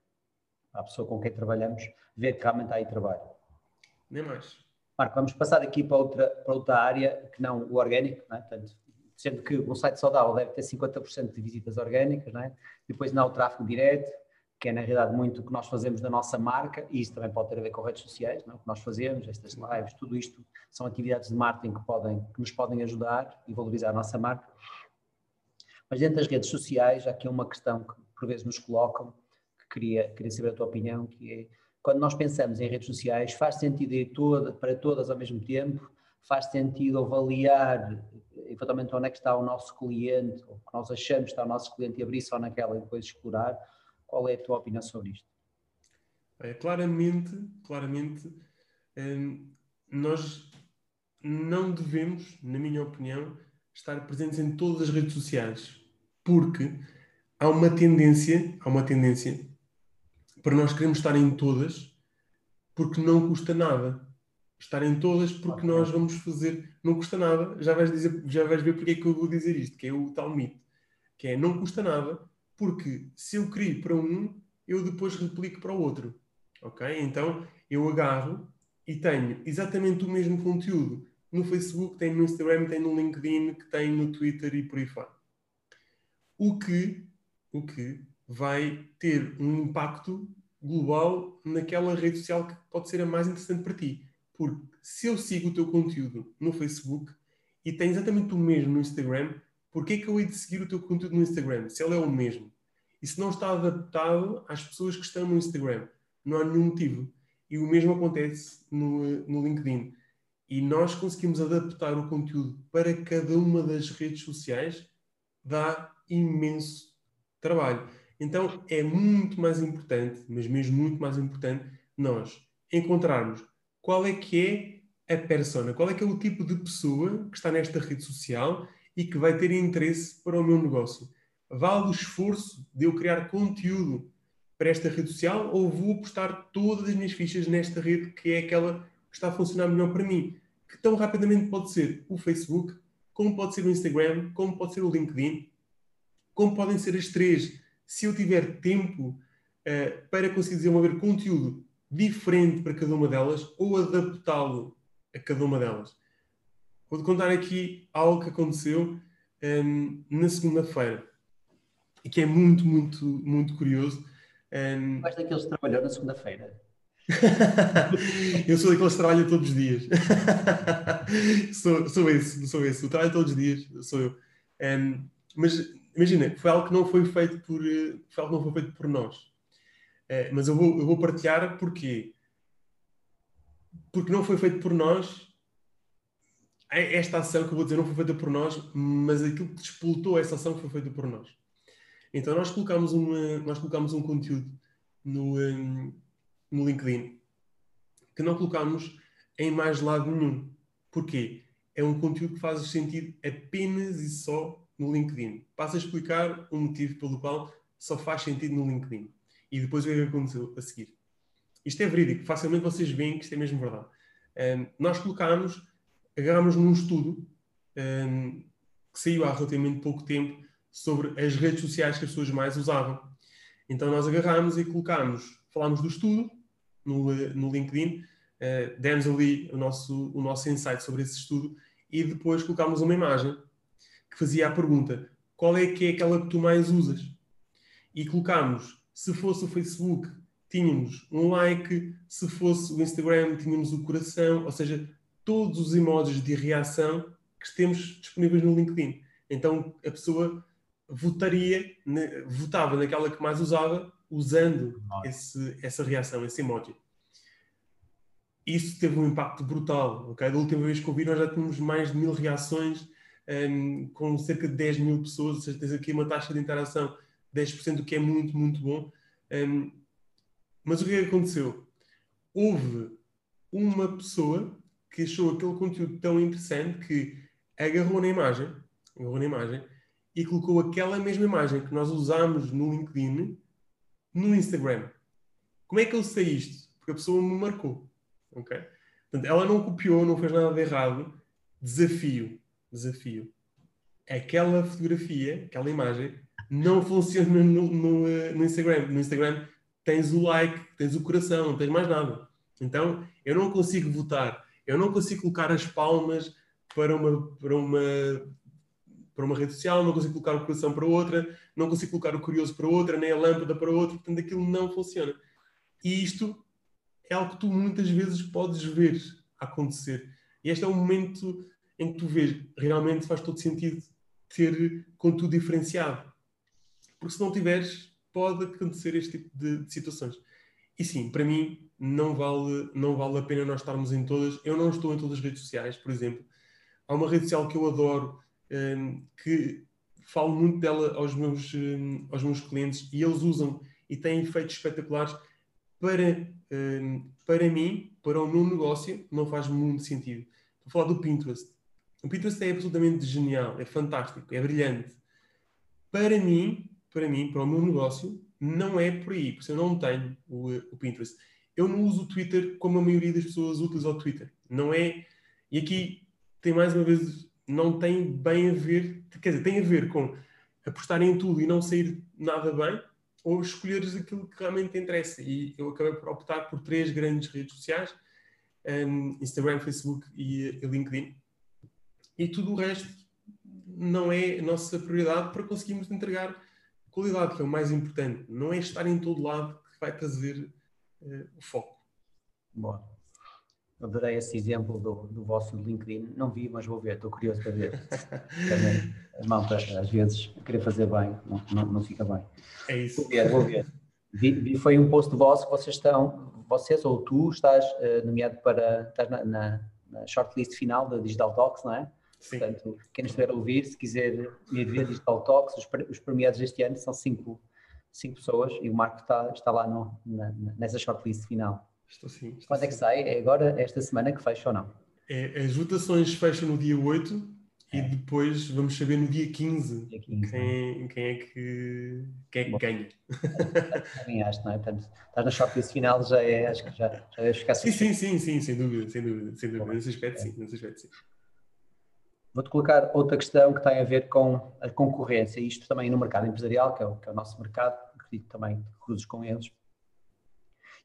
a pessoa com quem trabalhamos, ver que realmente há aí trabalho. Nem mais. Marco, vamos passar aqui para outra, para outra área que não o orgânico, né? portanto, sendo que um site saudável deve ter 50% de visitas orgânicas, não é? depois não há o tráfego direto, que é na realidade muito o que nós fazemos da nossa marca, e isso também pode ter a ver com redes sociais, não? É? o que nós fazemos, estas lives, tudo isto são atividades de marketing que, podem, que nos podem ajudar e valorizar a nossa marca. Mas dentro das redes sociais, há aqui uma questão que por vezes nos colocam, que queria, queria saber a tua opinião, que é, quando nós pensamos em redes sociais, faz sentido ir toda, para todas ao mesmo tempo, faz sentido avaliar eventualmente onde é que está o nosso cliente, ou que nós achamos que está o nosso cliente e abrir só naquela e depois explorar. Qual é a tua opinião sobre isto? É, claramente, claramente, hum, nós não devemos, na minha opinião, estar presentes em todas as redes sociais, porque há uma tendência, há uma tendência para nós queremos estar em todas, porque não custa nada. Estar em todas porque nós vamos fazer, não custa nada, já vais, dizer, já vais ver porque é que eu vou dizer isto, que é o tal mito, que é não custa nada, porque se eu crio para um, eu depois replico para o outro, ok? Então eu agarro e tenho exatamente o mesmo conteúdo no Facebook, tem no Instagram, tem no LinkedIn, que tem no Twitter e por aí fora. O que, o que vai ter um impacto global naquela rede social que pode ser a mais interessante para ti. Porque se eu sigo o teu conteúdo no Facebook e tem exatamente o mesmo no Instagram, porquê que eu hei de seguir o teu conteúdo no Instagram? Se ele é o mesmo. E se não está adaptado às pessoas que estão no Instagram, não há nenhum motivo. E o mesmo acontece no, no LinkedIn. e nós conseguimos adaptar o conteúdo para cada uma das redes sociais, dá imenso trabalho. Então é muito mais importante, mas mesmo muito mais importante, nós encontrarmos qual é que é a persona, qual é que é o tipo de pessoa que está nesta rede social e que vai ter interesse para o meu negócio. Vale o esforço de eu criar conteúdo para esta rede social ou vou apostar todas as minhas fichas nesta rede que é aquela que está a funcionar melhor para mim? Que tão rapidamente pode ser o Facebook, como pode ser o Instagram, como pode ser o LinkedIn, como podem ser as três se eu tiver tempo uh, para conseguir desenvolver conteúdo diferente para cada uma delas ou adaptá-lo a cada uma delas. Vou-te contar aqui algo que aconteceu um, ehm, na segunda-feira e que é muito, muito, muito curioso. Um... Ehm, Mas daqueles que trabalhou na segunda-feira? eu sou daqueles que trabalham todos os dias. sou, sou esse, sou esse. Eu trabalho todos os dias, sou eu. Um, ehm, mas imagina, foi algo que não foi feito por, eh, foi algo que não foi feito por nós. Uh, mas eu vou, eu vou partilhar porquê. Porque não foi feito por nós. Esta ação que eu vou dizer não foi feita por nós, mas aquilo que despoltou essa ação foi feita por nós. Então nós colocámos, uma, nós colocámos um conteúdo no, um, eh, no LinkedIn que não colocámos em mais lado nenhum. Porquê? É um conteúdo que faz sentido apenas e só no LinkedIn. Passo a explicar o motivo pelo qual só faz sentido no LinkedIn. E depois o que é aconteceu a seguir. Isto é verídico, facilmente vocês veem que isto é mesmo verdade. Um, nós colocámos, agarramos num estudo um, que saiu há relativamente pouco tempo sobre as redes sociais que as pessoas mais usavam. Então nós agarramos e colocámos, falámos do estudo no, no LinkedIn, uh, demos ali o nosso, o nosso insight sobre esse estudo e depois colocámos uma imagem que fazia a pergunta: qual é que é aquela que tu mais usas? E colocámos, se fosse o Facebook, tínhamos um like, se fosse o Instagram, tínhamos o coração, ou seja, todos os emojis de reação que temos disponíveis no LinkedIn. Então a pessoa votaria, votava naquela que mais usava, usando esse, essa reação, esse emoji. Isso teve um impacto brutal. Okay? Da última vez que eu vi, nós já tínhamos mais de mil reações um, com cerca de 10 mil pessoas, ou seja, tens aqui uma taxa de interação de 10%, o que é muito, muito bom. Um, mas o que é que aconteceu? Houve uma pessoa que achou aquele conteúdo tão interessante que agarrou na imagem, agarrou na imagem e colocou aquela mesma imagem que nós usámos no LinkedIn no Instagram. Como é que eu sei isto? Porque a pessoa me marcou. Okay? Portanto, ela não copiou, não fez nada de errado. Desafio desafio. Aquela fotografia, aquela imagem, não funciona no, no, no, Instagram. No Instagram tens o like, tens o coração, não tens mais nada. Então, eu não consigo votar, eu não consigo colocar as palmas para uma, para uma, para uma rede social, não consigo colocar o coração para outra, não consigo colocar o curioso para outra, nem a lâmpada para outra, portanto, aquilo não funciona. E isto é algo que tu muitas vezes podes ver acontecer. E este é um momento em que tu vês realmente faz todo sentido ter conteúdo diferenciado. Porque se não tiveres, pode acontecer este tipo de, de, situações. E sim, para mim, não vale, não vale a pena nós estarmos em todas. Eu não estou em todas as redes sociais, por exemplo. Há uma rede social que eu adoro, um, que falo muito dela aos meus, um, aos meus clientes e eles usam e têm efeitos espetaculares. Para, um, para mim, para o meu negócio, não faz muito sentido. A falar do Pinterest. O Pinterest é absolutamente genial, é fantástico, é brilhante. Para mim, para mim, para o meu negócio, não é por aí, porque eu não tenho o, o Pinterest. Eu não uso o Twitter como a maioria das pessoas utilizam o Twitter. Não é. E aqui tem mais uma vez, não tem bem a ver, quer dizer, tem a ver com apostar em tudo e não sair nada bem, ou escolheres aquilo que realmente te interessa. E eu acabei por optar por três grandes redes sociais: um, Instagram, Facebook e, e LinkedIn e tudo o resto não é a nossa prioridade para conseguirmos entregar qualidade, que é o mais importante. Não é estar em todo lado que vai trazer uh, o foco. Boa. Adorei esse exemplo do, do vosso LinkedIn. Não vi, mas vou ver, estou curioso para ver. Também, as malta, às vezes, querer fazer bem, não, não, não, fica bem. É isso. Vou ver, vou ver. Vi, vi, foi um post vosso que vocês estão, vocês ou tu estás uh, nomeado para, estás na, na na shortlist final da Digital Talks, não é? Sim. Portanto, quem nos estiver a ouvir, se quiser ir ver Digital Talks, os, os premiados deste ano são cinco, cinco pessoas e o Marco está, está lá no, na- nessa shortlist final. Estou sim. estou Quando é que sai? É agora, esta semana que fecha ou não? É, as votações fecham no dia 8 e É. depois vamos saber no dia 15 Dia 15, não é? quem, quem é que, quem é que Bom. ganha. Ganhaste, não é? Portanto, estás na shortlist final, já é, acho que já, já deves ficar Sim, sim, sim, sim, sem dúvida, sem dúvida, sem dúvida. Bom. Nesse aspecto, sim, nesse aspecto, sim. Vou-te colocar outra questão que tem a ver com a concorrência, isto também no mercado empresarial, que é o, que é o nosso mercado, acredito também que cruzes com eles.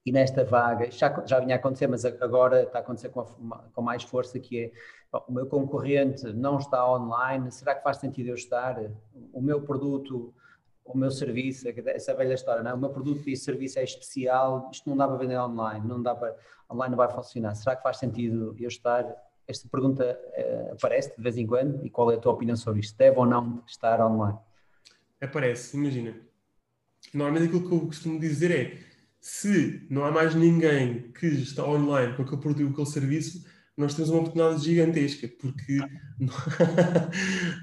E nesta vaga, já, já vinha a acontecer, mas agora está a acontecer com, a- com mais força, que é, o meu concorrente não está online, será que faz sentido eu estar? O meu produto, o meu serviço, essa velha história, não é? O meu produto e serviço é especial, isto não dá para vender online, não dá para, online não vai funcionar. Será que faz sentido eu estar? Esta pergunta eh, aparece de vez em quando e qual é a tua opinião sobre isto? Deve ou não estar online? Aparece, imagina. Normalmente aquilo que eu costumo dizer é se não há mais ninguém que está online com aquele produto e aquele serviço, nós temos uma oportunidade gigantesca, porque não,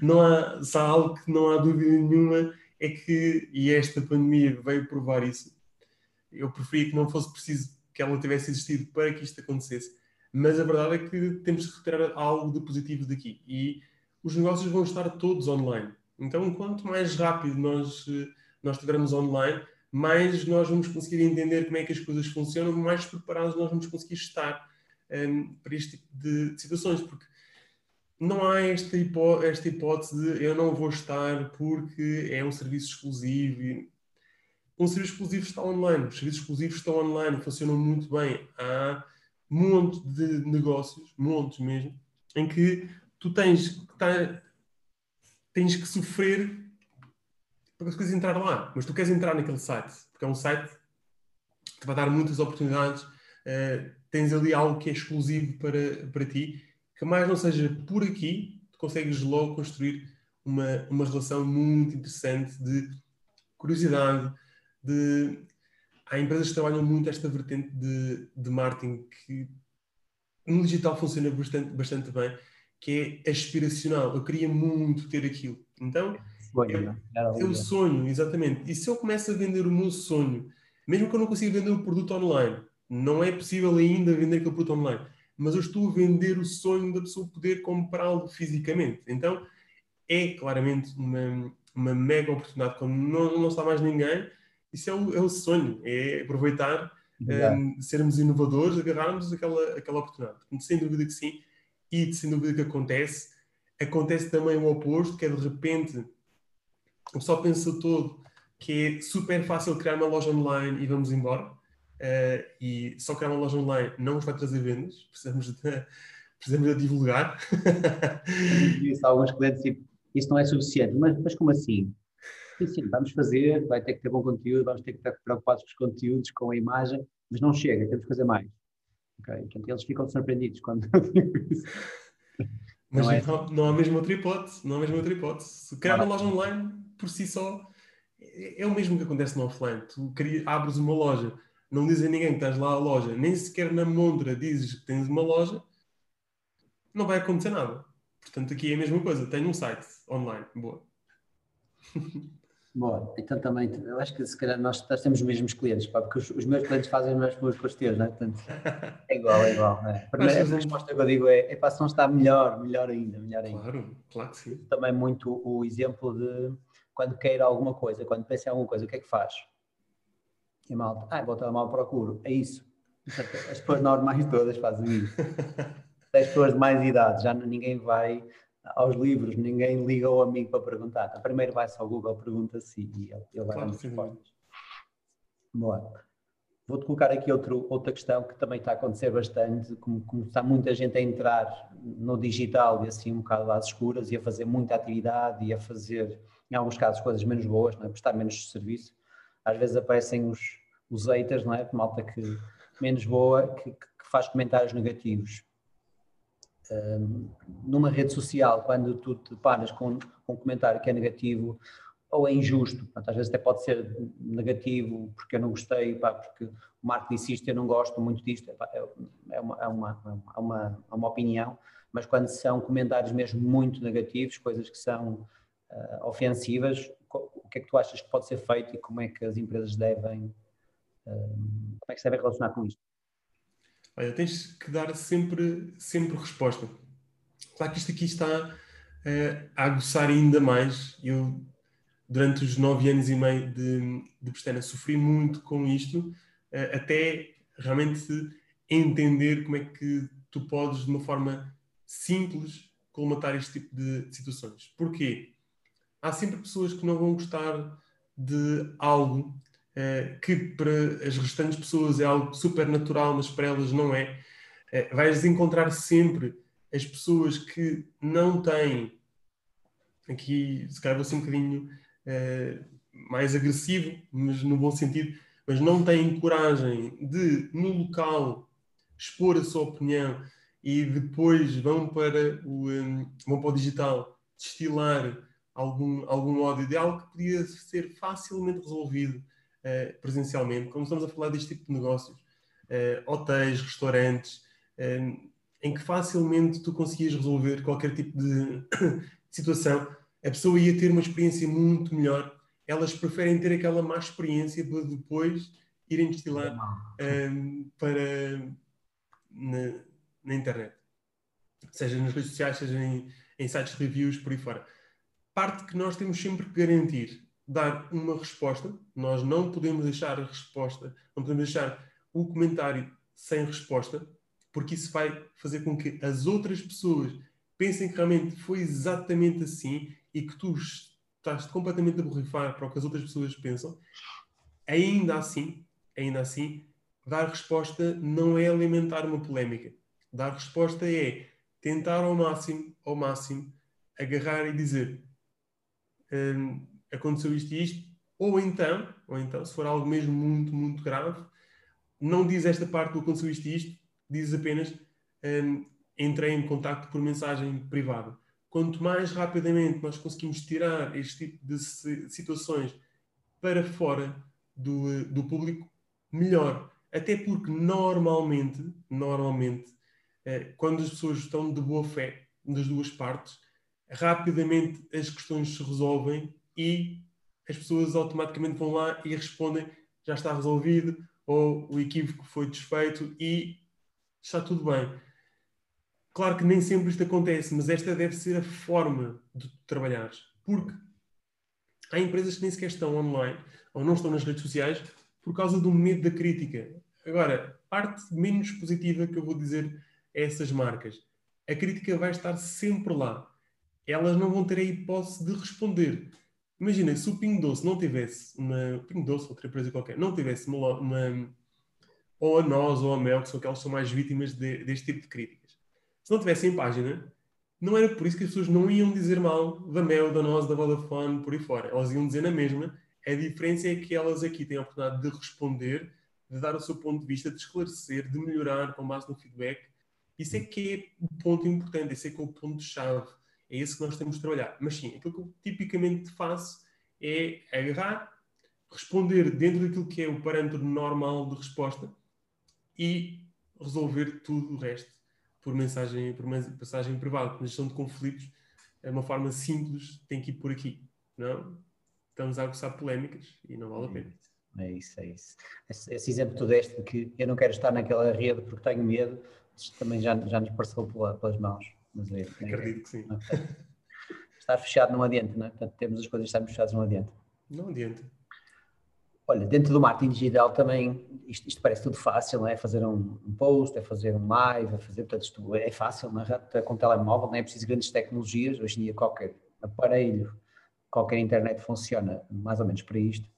não há, se há algo que não há dúvida nenhuma é que, e esta pandemia veio provar isso, eu preferia que não fosse preciso que ela tivesse existido para que isto acontecesse, mas a verdade é que temos que retirar algo de positivo daqui e os negócios vão estar todos online. Então, quanto mais rápido nós, nós estivermos online, mais nós vamos conseguir entender como é que as coisas funcionam, mais preparados nós vamos conseguir estar um, para este tipo de situações, porque não há esta, hipó esta hipótese de eu não vou estar porque é um serviço exclusivo. E... Um serviço exclusivo está online, os serviços exclusivos estão online, funcionam muito bem. Há monte de negócios, montes mesmo, em que tu tens que estar, tens que sofrer para as coisas entrar lá, mas tu queres entrar naquele site, porque é um site que te vai dar muitas oportunidades, uh, tens ali algo que é exclusivo para, para ti, que mais não seja por aqui, tu consegues logo construir uma, uma relação muito interessante de curiosidade, de... Há empresas que trabalham muito esta vertente de, de marketing que no digital funciona bastante, bastante bem, que é aspiracional. Eu queria muito ter aquilo. Então, Sonho, é, é o sonho, exatamente. E se eu começo a vender o meu sonho, mesmo que eu não consiga vender o produto online, não é possível ainda vender aquele produto online, mas eu estou a vender o sonho da pessoa poder comprá-lo fisicamente. Então, é claramente uma, uma mega oportunidade. Quando não, não está mais ninguém, isso é o, é o sonho, é aproveitar, um, sermos inovadores, agarrarmos aquela, aquela oportunidade. Sem dúvida que sim. E sem dúvida que acontece. Acontece também o oposto, que é de repente o pessoal pensa todo que é super fácil criar uma loja online e vamos embora. Uh, e só criar uma loja online não nos vai trazer vendas, precisamos de, precisamos de divulgar. Isso, alguns clientes, tipo, isso não é suficiente, mas, mas como assim? Sim, sim, vamos fazer, vai ter que ter bom conteúdo, vamos ter que estar preocupados com os conteúdos, com a imagem, mas não chega, temos que fazer mais. Okay? Portanto, eles ficam surpreendidos quando Mas não, é... não, não há mesmo outra hipótese, não há mesmo outra hipótese. Se criar uma loja online, por si só, é, é o mesmo que acontece no offline. Tu abres uma loja, não dizes a ninguém que estás lá a loja, nem sequer na montra dizes que tens uma loja, não vai acontecer nada. Portanto, aqui é a mesma coisa. Tenho um site online. Boa. Boa, então também, eu acho que se calhar nós, nós temos os mesmos clientes, pá, porque os, os, meus clientes fazem as mesmas coisas com os teus, não é? Portanto, é igual, é igual. É. A primeira a resposta que eu digo é, é pá, se não está melhor, melhor ainda, melhor ainda. Claro, claro que sim. Também muito o exemplo de quando quer alguma coisa, quando pensa em alguma coisa, o que é que faz? E malta, ah, vou mal procuro, é isso. As pessoas normais todas fazem isso. As pessoas de mais idade, já ninguém vai aos livros, ninguém liga ao amigo para perguntar. Então, primeiro vai-se ao Google, pergunta-se e ele, ele vai claro, dar respostas. Boa. Vou-te colocar aqui outro, outra questão que também está a acontecer bastante, como, como, está muita gente a entrar no digital e assim um bocado às escuras e a fazer muita atividade e a fazer, em alguns casos, coisas menos boas, não é? prestar menos serviço. Às vezes aparecem os, os haters, não é? malta que menos boa, que, que faz comentários negativos. Um, numa rede social, quando tu te paras com, com um comentário que é negativo, ou é injusto. Portanto, às vezes até pode ser negativo porque eu não gostei, pá, porque o disse isto, eu não gosto muito disto. Pá, é, é, uma, é, uma, é, uma, é uma opinião, mas quando são comentários mesmo muito negativos, coisas que são uh, ofensivas, o que é que tu achas que pode ser feito e como é que as empresas devem, uh, como é que se devem relacionar com isto? Olha, tens que dar sempre, sempre resposta. Claro que isto aqui está uh, a aguçar ainda mais. Eu, durante os nove anos e meio de, de Pestana, sofri muito com isto, uh, até realmente entender como é que tu podes, de uma forma simples, colmatar este tipo de situações. Porquê? Há sempre pessoas que não vão gostar de algo que para as restantes pessoas é algo super natural, mas para elas não é. Uh, vais encontrar sempre as pessoas que não têm, aqui se calhar vou ser um bocadinho uh, mais agressivo, mas no bom sentido, mas não têm coragem de, no local, expor a sua opinião e depois vão para o, um, vão para o digital destilar algum, algum ódio de algo que podia ser facilmente resolvido uh, presencialmente, como estamos a falar deste tipo de negócios, uh, hotéis, restaurantes, uh, em que facilmente tu conseguias resolver qualquer tipo de situação, a pessoa ia ter uma experiência muito melhor. Elas preferem ter aquela má experiência para depois irem destilar um, para na, na, internet, seja nas redes sociais, seja em, em sites de reviews, por aí fora. Parte que nós temos sempre que garantir dar uma resposta. Nós não podemos deixar a resposta, não podemos deixar o comentário sem resposta, porque isso vai fazer com que as outras pessoas pensem que realmente foi exatamente assim e que tu estás completamente a borrifar para o que as outras pessoas pensam. Ainda assim, ainda assim, dar resposta não é alimentar uma polémica. Dar resposta é tentar ao máximo, ao máximo, agarrar e dizer hum, aconteceu isto e isto, ou então, ou então, se for algo mesmo muito, muito grave, não diz esta parte do aconteceu isto e isto, diz apenas um, entrei em contato por mensagem privada. Quanto mais rapidamente nós conseguimos tirar este tipo de situações para fora do, do público, melhor. Até porque normalmente, normalmente, eh, quando as pessoas estão de boa fé das duas partes, rapidamente as questões se resolvem e as pessoas automaticamente vão lá e respondem já está resolvido ou o equívoco foi desfeito e está tudo bem. Claro que nem sempre isto acontece, mas esta deve ser a forma de trabalhares. Porque há empresas que nem sequer estão online ou não estão nas redes sociais por causa do medo da crítica. Agora, parte menos positiva que eu vou dizer a essas marcas. A crítica vai estar sempre lá. Elas não vão ter a hipótese de responder. Imagina, se o Pingo Doce não tivesse uma. Pingo Doce, outra empresa qualquer, não tivesse uma. uma ou a nós ou a Mel, que são aquelas que são mais vítimas de, deste tipo de críticas. Se não tivessem página, não era por isso que as pessoas não iam dizer mal da Mel, da nós, da Vodafone, por aí fora. Elas iam dizer na mesma. A diferença é que elas aqui têm a oportunidade de responder, de dar o seu ponto de vista, de esclarecer, de melhorar com base no feedback. Isso é que é o ponto importante, esse é que é o ponto-chave é esse que nós temos de trabalhar. Mas sim, aquilo que eu tipicamente faço é agarrar, responder dentro daquilo que é o parâmetro normal de resposta e resolver tudo o resto por mensagem, por mensagem privada. Na gestão de conflitos, é uma forma simples, tem que ir por aqui. Não? Estamos a aguçar polémicas e não vale a pena. É isso, é isso. Esse, esse exemplo que tu deste de que eu não quero estar naquela rede porque tenho medo, também já, já nos passou pelas mãos. Mas é, Acredito que sim. Estar fechado não adianta, não é? Portanto, temos as coisas estarmos fechadas não adianta. Não adianta. Olha, dentro do marketing digital também, isto, isto parece tudo fácil, não é? Fazer um, um, post, é fazer um live, é fazer, portanto, isto é fácil, não é? Com telemóvel, não é preciso grandes tecnologias. Hoje em dia, qualquer aparelho, qualquer internet funciona mais ou menos para isto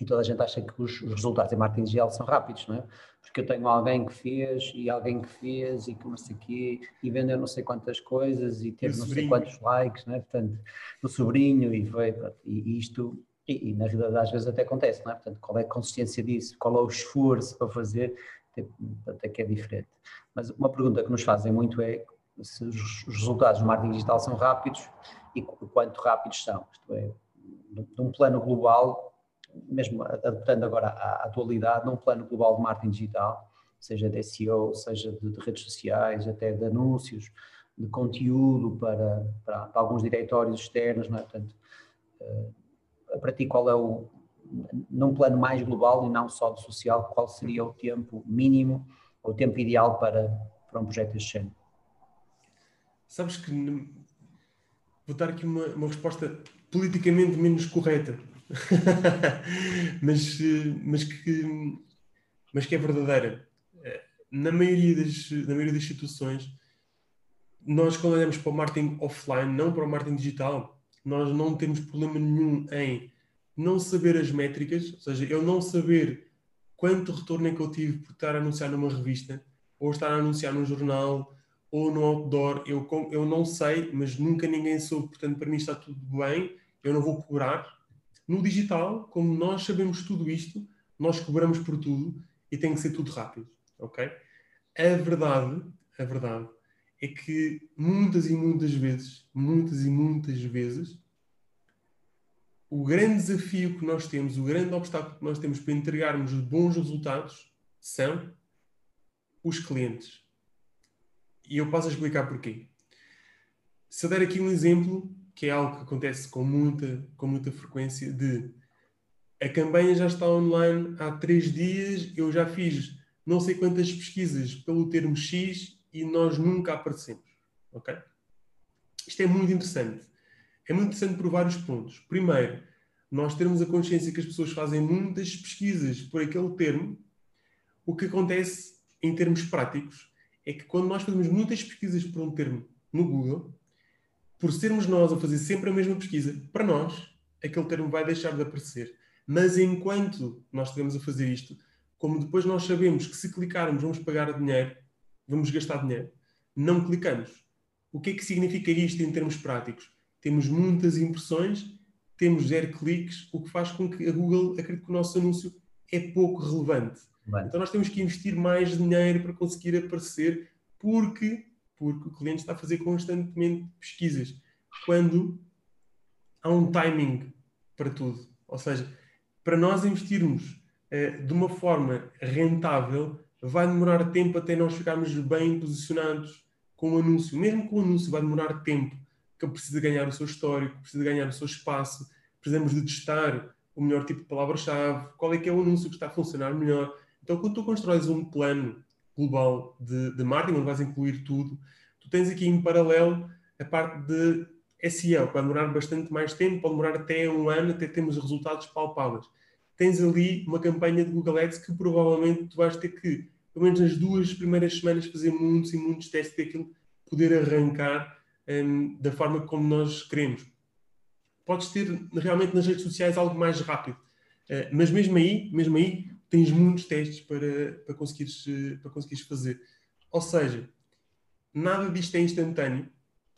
e toda a gente acha que os, os, resultados em marketing digital são rápidos, não é? Porque eu tenho alguém que fez e alguém que fez e que não sei quê e vendeu não sei quantas coisas e teve não sei quantos likes, não é? Portanto, o sobrinho e foi, e isto, e, e, na realidade às vezes até acontece, não é? Portanto, qual é a consistência disso? Qual é o esforço para fazer? Até que é diferente. Mas uma pergunta que nos fazem muito é se os resultados do marketing digital são rápidos e quanto rápidos são. Isto é, de um plano global, mesmo adaptando agora à atualidade, num plano global de marketing digital, seja de SEO, seja de, de redes sociais, até de anúncios, de conteúdo para, para, para alguns diretórios externos, não é? Portanto, uh, para ti qual é o, num plano mais global e não só do social, qual seria o tempo mínimo, ou o tempo ideal para, para um projeto deste género? Sabes que vou dar aqui uma, uma resposta politicamente menos correta, mas, mas, que, mas que é verdadeira. Na maioria, das, na maioria das situações, nós quando olhamos para o marketing offline, não para o marketing digital, nós não temos problema nenhum em não saber as métricas, ou seja, eu não saber quanto retorno é que eu tive por estar a anunciar numa revista, ou estar a anunciar num jornal, ou no outdoor, eu, eu não sei, mas nunca ninguém soube, portanto para mim está tudo bem, eu não vou cobrar. No digital, como nós sabemos tudo isto, nós cobramos por tudo e tem que ser tudo rápido, ok? A verdade, a verdade é que muitas e muitas vezes, muitas e muitas vezes, o grande desafio que nós temos, o grande obstáculo que nós temos para entregarmos bons resultados são os clientes. E eu passo a explicar porquê. Se eu der aqui um exemplo, que é algo que acontece com muita, com muita frequência, de a campanha já está online há três dias, eu já fiz não sei quantas pesquisas pelo termo X e nós nunca aparecemos. Ok? Isto é muito interessante. É muito interessante por vários pontos. Primeiro, nós termos a consciência que as pessoas fazem muitas pesquisas por aquele termo. O que acontece em termos práticos é que quando nós fazemos muitas pesquisas por um termo no Google, por sermos nós a fazer sempre a mesma pesquisa, para nós, aquele termo vai deixar de aparecer. Mas enquanto nós estivemos a fazer isto, como depois nós sabemos que se clicarmos vamos pagar dinheiro, vamos gastar dinheiro, não clicamos. O que é que significa isto em termos práticos? temos muitas impressões, temos zero cliques, o que faz com que a Google acredite que o nosso anúncio é pouco relevante. Bem. Então nós temos que investir mais dinheiro para conseguir aparecer, porque, porque o cliente está a fazer constantemente pesquisas. Quando há um timing para tudo. Ou seja, para nós investirmos eh, de uma forma rentável, vai demorar tempo até nós ficarmos bem posicionados com o anúncio. Mesmo com o anúncio vai demorar tempo que precisa ganhar o seu histórico, precisa ganhar o seu espaço, precisamos de testar o melhor tipo de palavra-chave, qual é que é o anúncio que está a funcionar melhor. Então, quando tu constróis um plano global de, de marketing, onde vais incluir tudo, tu tens aqui em paralelo a parte de SEO, que vai demorar bastante mais tempo, pode demorar até um ano, até termos resultados palpáveis. Tens ali uma campanha de Google Ads que provavelmente tu vais ter que, pelo menos nas duas primeiras semanas, fazer muitos e muitos testes para poder arrancar um, da forma como nós queremos. Podes ter realmente nas redes sociais algo mais rápido, uh, mas mesmo aí, mesmo aí, tens muitos testes para, para, conseguires, para conseguires fazer. Ou seja, nada disto é instantâneo.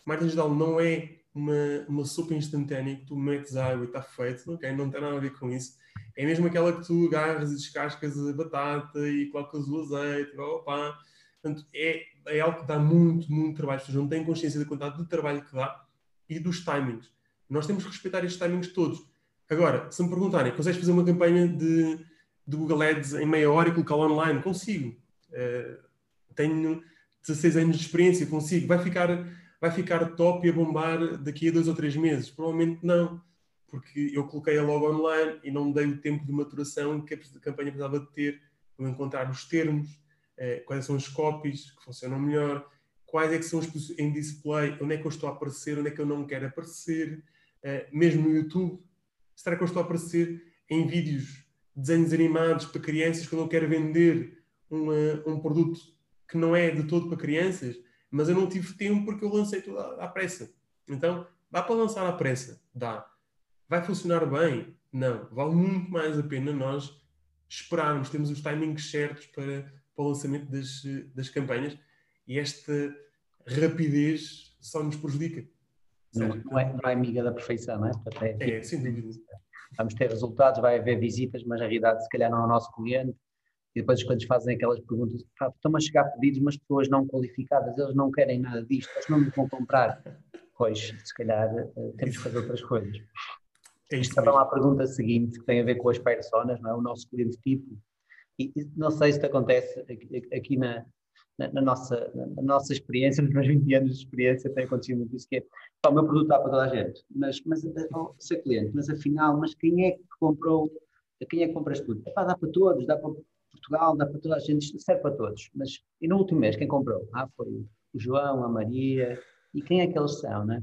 Marketing digital não é uma, uma sopa instantânea que tu metes água e está feito, okay? não tem nada a ver com isso. É mesmo aquela que tu agarras e descascas a batata e colocas o azeite, opa, Portanto, é, é algo que dá muito, muito trabalho. As pessoas não têm consciência da quantidade de trabalho que dá e dos timings. Nós temos que respeitar estes timings todos. Agora, se me perguntarem, consegues fazer uma campanha de, de Google Ads em meia hora e colocá-la online? Consigo. Uh, tenho 16 anos de experiência, consigo. Vai ficar, vai ficar top e a bombar daqui a dois ou três meses? Provavelmente não, porque eu coloquei-a logo online e não dei o tempo de maturação que a campanha precisava de ter para encontrar os termos, eh, quais são os copies que funcionam melhor, quais é que são os em display, onde é que eu estou a aparecer, onde é que eu não quero aparecer, eh, mesmo no YouTube, será que eu estou a aparecer em vídeos, desenhos animados para crianças quando eu quero vender uma, um produto que não é de todo para crianças, mas eu não tive tempo porque eu lancei tudo à, à pressa. Então, dá para lançar à pressa? Dá. Vai funcionar bem? Não. Vale muito mais a pena nós esperarmos, temos os timings certos para para o lançamento das, das campanhas e esta rapidez só nos prejudica. Não, não, é, não é amiga da perfeição, não é? é, é sem dúvida. Vamos ter resultados, vai haver visitas, mas na realidade, se calhar, não é o nosso cliente. E depois, quando quando fazem aquelas perguntas, estão a chegar pedidos, mas pessoas não qualificadas, eles não querem nada disto, eles não me vão comprar. Pois, se calhar, eh, temos que fazer outras coisas. É Estava lá a pergunta seguinte, que tem a ver com as personas, não é? O nosso cliente tipo. E não sei se te acontece aqui na, na, na, nossa, na nossa experiência, nos meus 20 anos de experiência, tem acontecido muito isso, que é, o meu produto dá para toda a gente, mas, mas oh, ser cliente, mas afinal, mas quem é que comprou, quem é que compra tudo? Epá, dá para todos, dá para Portugal, dá para toda a gente, serve para todos, mas e no último mês, quem comprou? Ah, foi o João, a Maria, e quem é que eles são, né?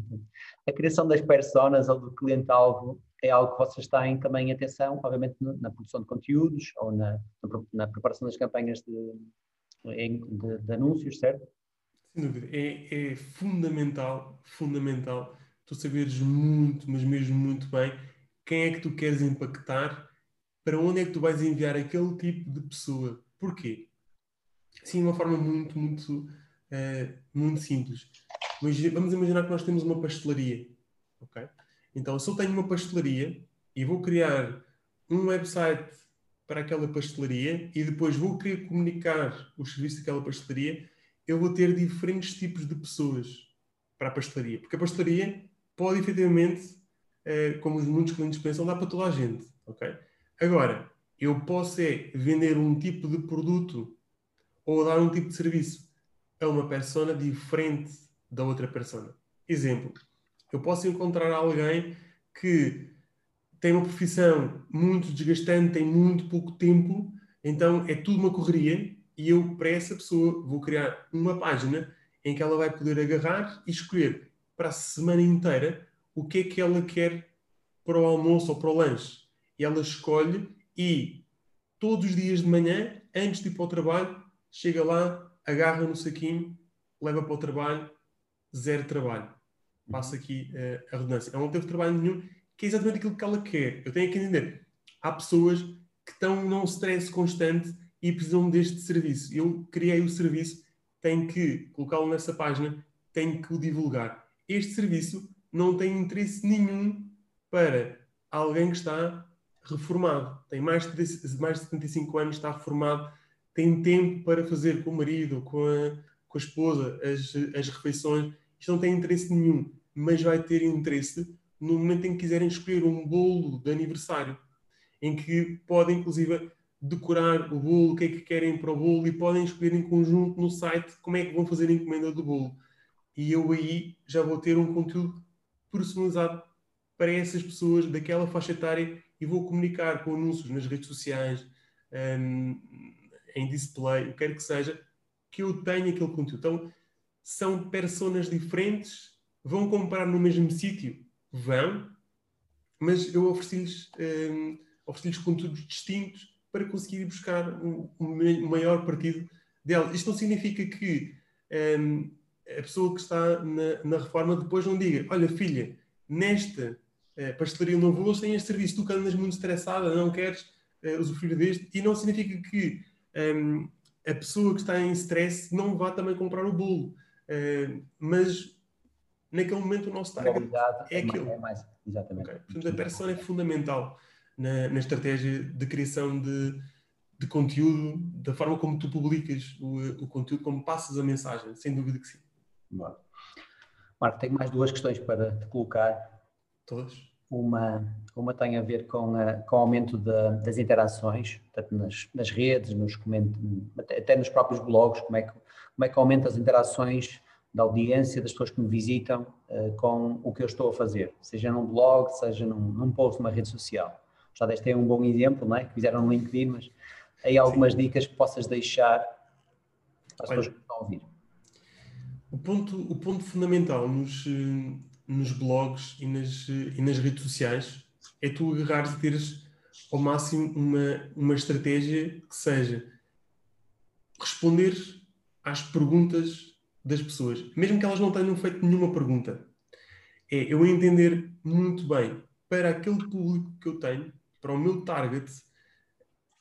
A criação das personas ou do cliente-alvo é algo que vocês têm também atenção, obviamente na produção de conteúdos ou na, na preparação das campanhas de, de, de anúncios, certo? Sem dúvida. É, é, fundamental, fundamental tu saberes muito, mas mesmo muito bem, quem é que tu queres impactar, para onde é que tu vais enviar aquele tipo de pessoa. Porquê? Sim, uma forma muito, muito, uh, muito simples. Mas vamos imaginar que nós temos uma pastelaria, ok? Então, se eu tenho uma pastelaria e vou criar um website para aquela pastelaria e depois vou querer comunicar os serviços daquela pastelaria, eu vou ter diferentes tipos de pessoas para a pastelaria. Porque a pastelaria pode efetivamente, eh, como muitos clientes pensam, dar para toda a gente. ok? Agora, eu posso é vender um tipo de produto ou dar um tipo de serviço a uma persona diferente da outra persona. Exemplo, eu posso encontrar alguém que tem uma profissão muito desgastante, tem muito pouco tempo, então é tudo uma correria e eu, para essa pessoa, vou criar uma página em que ela vai poder agarrar e escolher para a semana inteira o que é que ela quer para o almoço ou para o lanche. E ela escolhe e todos os dias de manhã, antes de ir para o trabalho, chega lá, agarra no saquinho, leva para o trabalho, zero trabalho. Passa aqui uh, a redundância. Ela não teve trabalho nenhum que é exatamente aquilo que ela quer. Eu tenho que entender. Há pessoas que estão num stress constante e precisam deste serviço. Eu criei o serviço, tenho que colocá-lo nessa página, tenho que o divulgar. Este serviço não tem interesse nenhum para alguém que está reformado, tem mais de, mais de 75 anos, está reformado, tem tempo para fazer com o marido, com a, com a esposa, as, as refeições. Isto não tem interesse nenhum, mas vai ter interesse no momento em que quiserem escolher um bolo de aniversário, em que podem, inclusive, decorar o bolo, o que é que querem para o bolo e podem escolher em conjunto no site como é que vão fazer a encomenda do bolo. E eu aí já vou ter um conteúdo personalizado para essas pessoas daquela faixa etária e vou comunicar com anúncios nas redes sociais, um, em display, o que quer que seja, que eu tenha aquele conteúdo. Então, são personas diferentes, vão comprar no mesmo sítio, vão, mas eu ofereci-lhes um, ofereci conteúdos distintos para conseguir buscar um, um maior partido dela. Isto não significa que um, a pessoa que está na, na, reforma depois não diga: Olha, filha, nesta uh, pastelaria não vou, sem este serviço, tu que andas muito estressada, não queres uh, usufruir deste. E não significa que um, a pessoa que está em stress não vá também comprar o bolo. Uh, mas naquele momento o nosso target é, é aquilo. É mais, exatamente. Okay. Portanto, a persona é fundamental na, na estratégia de criação de, de conteúdo, da forma como tu publicas o, o conteúdo, como passas a mensagem, sem dúvida que sim. Bom. Marco, tenho mais duas questões para te colocar. Todas? Uma, uma tem a ver com, a, com o aumento de, das interações, tanto nas, nas redes, nos até, até nos próprios blogs, como é, que, como é que aumenta as interações da audiência, das pessoas que me visitam uh, com o que eu estou a fazer, seja num blog, seja num, num post, numa rede social. Já deste aí um bom exemplo, não é? que fizeram no LinkedIn, mas aí algumas Sim. dicas que possas deixar para as pessoas que estão a ouvir. O ponto, o ponto fundamental nos, eh, nos blogs e nas, eh, e nas redes sociais é tu agarrares e teres ao máximo uma, uma estratégia que seja responder às perguntas das pessoas, mesmo que elas não tenham feito nenhuma pergunta. É eu entender muito bem para aquele público que eu tenho, para o meu target,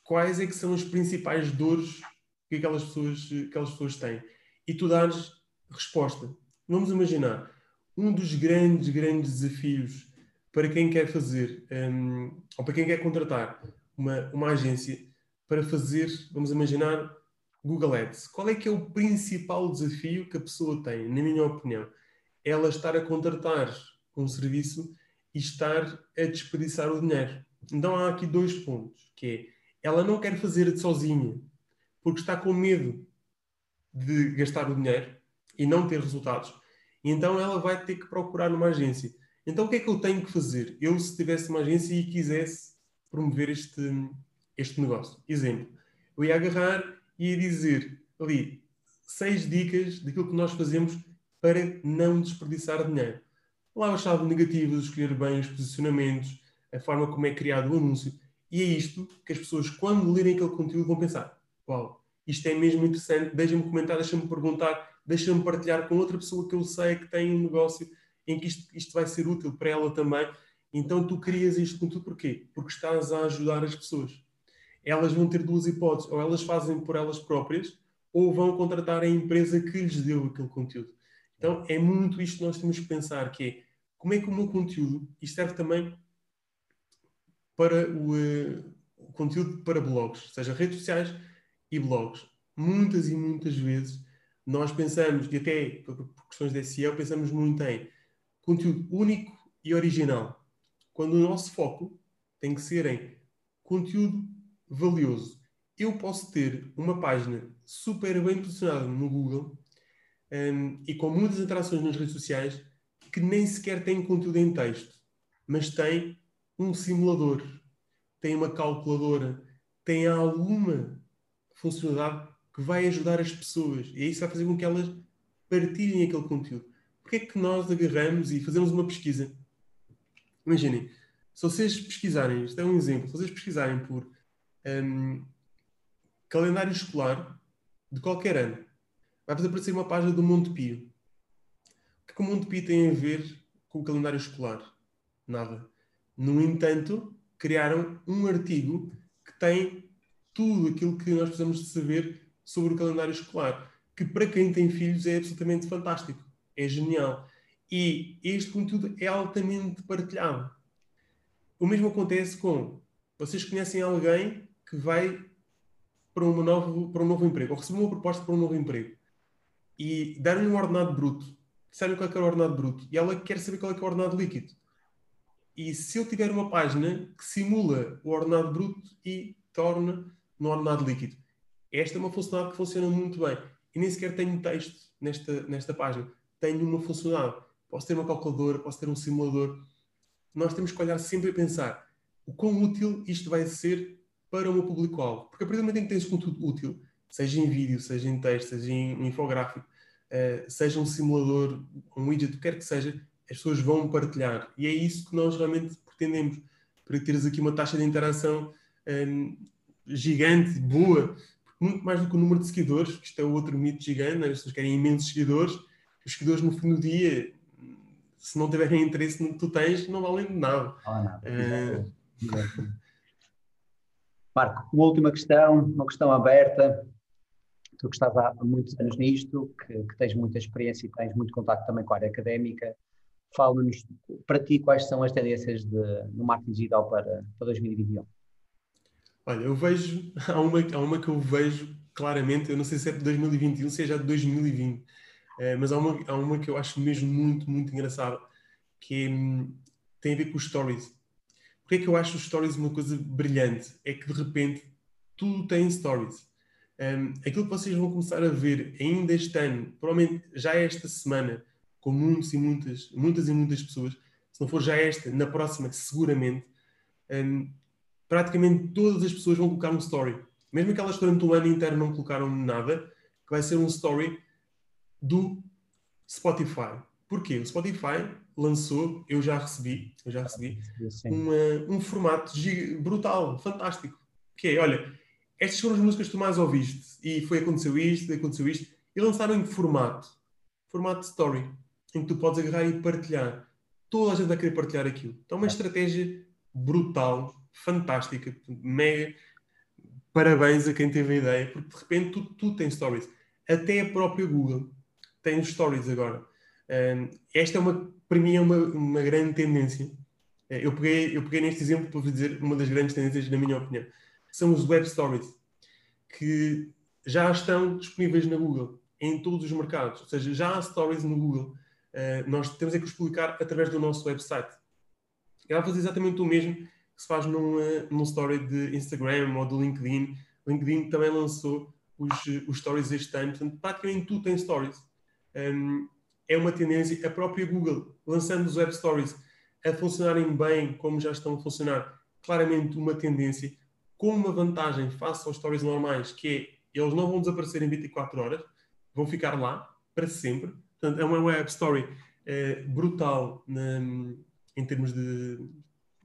quais é que são as principais dores que aquelas pessoas, aquelas pessoas têm. E tu dares resposta. Vamos imaginar, um dos grandes, grandes desafios para quem quer fazer, um, ou para quem quer contratar uma, uma agência para fazer, vamos imaginar, Google Ads. Qual é que é o principal desafio que a pessoa tem, na minha opinião? Ela estar a contratar um serviço e estar a desperdiçar o dinheiro. Então há aqui dois pontos, que é, ela não quer fazer sozinha, porque está com medo de gastar o dinheiro e não ter resultados. Então ela vai ter que procurar uma agência. Então o que é que eu tenho que fazer? Eu, se tivesse uma agência e quisesse promover este, este negócio. Exemplo, eu ia agarrar e ia dizer ali seis dicas daquilo que nós fazemos para não desperdiçar dinheiro. Lá a chave negativa, escolher bem os posicionamentos, a forma como é criado o anúncio. E é isto que as pessoas, quando lerem aquele conteúdo, vão pensar: Uau, isto é mesmo interessante, deixa-me comentar, deixa-me perguntar, deixa-me partilhar com outra pessoa que eu sei que tem um negócio em que isto, isto vai ser útil para ela também. Então tu crias isto conteúdo porquê? Porque estás a ajudar as pessoas. Elas vão ter duas hipóteses, ou elas fazem por elas próprias, ou vão contratar a empresa que lhes deu aquele conteúdo. Então é muito isto que nós temos que pensar, que é como é que o meu conteúdo, isto serve também para o, uh, o conteúdo para blogs, seja redes sociais e blogs. Muitas e muitas vezes nós pensamos, e até por questões de SEO, pensamos muito em conteúdo único e original, quando o nosso foco tem que ser em conteúdo valioso. Eu posso ter uma página super bem posicionada no Google um, e com muitas interações nas redes sociais que nem sequer tem conteúdo em texto, mas tem um simulador, tem uma calculadora, tem alguma funcionalidade que vai ajudar as pessoas. E isso vai fazer com que elas partilhem aquele conteúdo. Porquê é que nós agarramos e fazemos uma pesquisa? Imaginem, se vocês pesquisarem, isto é um exemplo, se vocês pesquisarem por um, calendário escolar de qualquer ano, vai-vos aparecer uma página do Monte Pio. O que, é que o Monte Pio tem a ver com o calendário escolar? Nada. No entanto, criaram um artigo que tem tudo aquilo que nós precisamos de saber sobre o calendário escolar, que para quem tem filhos é absolutamente fantástico, é genial. E este conteúdo é altamente partilhado. O mesmo acontece com vocês conhecem alguém que vai para, uma novo, para um novo emprego, ou recebeu uma proposta para um novo emprego, e dar-lhe um ordenado bruto, sabe qual é, que o ordenado bruto, e ela quer saber qual é, que é o ordenado líquido. E se eu tiver uma página que simula o ordenado bruto e torna no ordenado líquido. Esta é uma funcionalidade que funciona muito bem. E nem sequer tenho texto nesta, nesta página. Tenho uma funcionalidade. Posso ter uma calculadora, posso ter um simulador. Nós temos que olhar sempre a pensar o quão útil isto vai ser para o meu público-alvo. Porque a partir do momento em que tens conteúdo útil, seja em vídeo, seja em texto, seja em infográfico, uh, seja um simulador, um widget, o que quer que seja, as pessoas vão partilhar. E é isso que nós realmente pretendemos, para teres aqui uma taxa de interação um, ehm, gigante, boa, muito mais do que o número de seguidores, que isto é outro mito gigante, né? as pessoas querem imensos seguidores, os seguidores no fim do dia, se não tiverem interesse no que tu tens, não valem de nada. Ah, nada. É... Marco, uma última questão, uma questão aberta. Tu que estás há muitos anos nisto, que, que tens muita experiência e tens muito contato também com a área académica, fala-nos para ti quais são as tendências de, no marketing digital para, para 2021. Olha, eu vejo, há uma, há uma que eu vejo claramente, eu não sei se é de 2021, se é já de 2020, é, mas há uma, há uma que eu acho mesmo muito, muito engraçada, que hum, tem a ver com os stories. Porquê é que eu acho os stories uma coisa brilhante? É que de repente tudo tem stories. Um, aquilo que vocês vão começar a ver ainda este ano, provavelmente já esta semana, com muitos e muitas, muitas e muitas pessoas, se não for já esta, na próxima, seguramente, um, praticamente todas as pessoas vão colocar um story. Mesmo aquelas que durante o ano inteiro não colocaram nada, que vai ser um story do Spotify. Porquê? O Spotify lançou, eu já recebi, eu já recebi, uma, um formato brutal, fantástico. Que é, olha, estas foram as músicas que tu mais ouviste e foi aconteceu isto, aconteceu isto, e lançaram em formato, formato de story, em que tu podes agarrar e partilhar. Toda a gente vai querer partilhar aquilo. Então, é uma estratégia brutal fantástica, mega. Parabéns a quem teve a ideia, porque de repente tudo, tudo tem stories. Até a própria Google tem stories agora. Esta é uma, para mim, é uma, uma grande tendência. Eh, eu peguei, eu peguei neste exemplo para vos dizer uma das grandes tendências, na minha opinião. São os web stories, que já estão disponíveis na Google, em todos os mercados. Ou seja, já há stories no Google. Uh, nós temos é que os publicar através do nosso website. Ela faz exatamente o mesmo que se faz num, uh, num story de Instagram ou do LinkedIn. LinkedIn também lançou os, os stories este ano, portanto, praticamente tudo tem stories. Um, é uma tendência, a própria Google, lançando os web stories a funcionarem bem como já estão a funcionar, claramente uma tendência, com uma vantagem face aos stories normais, que é eles não vão desaparecer em 24 horas, vão ficar lá para sempre. Portanto, é uma web story é, brutal na, em termos de,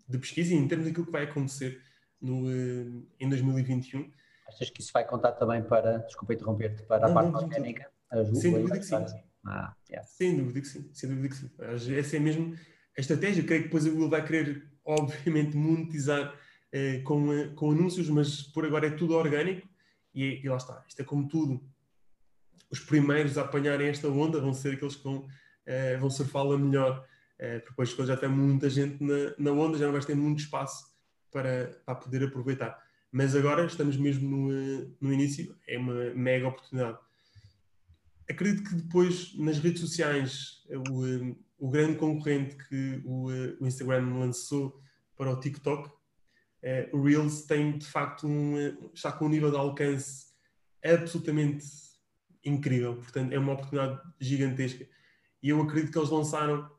de, pesquisa e em termos daquilo que vai acontecer no, eh, em 2021. Achas que isso vai contar também para, desculpa interromper-te, para a parte orgânica? Sem dúvida que sim. Ah, yeah. Sem dúvida que sim, sem dúvida que sim. Essa é mesmo a estratégia. Creio que depois a Google vai querer, obviamente, monetizar eh, com, eh, com anúncios, mas por agora é tudo orgânico e, e, lá está. Isto é como tudo. Os primeiros a apanharem esta onda vão ser aqueles que vão, eh, vão surfá-la melhor. Eh, depois, quando já tem muita gente na, na onda, já não vais ter muito espaço para, para poder aproveitar. Mas agora estamos mesmo no, eh, no início, é uma mega oportunidade acredito que depois nas redes sociais o, eh, o grande concorrente que o, eh, o, Instagram lançou para o TikTok, é, o Reels tem de facto um, está com um nível de alcance absolutamente incrível, portanto é uma oportunidade gigantesca. E eu acredito que eles lançaram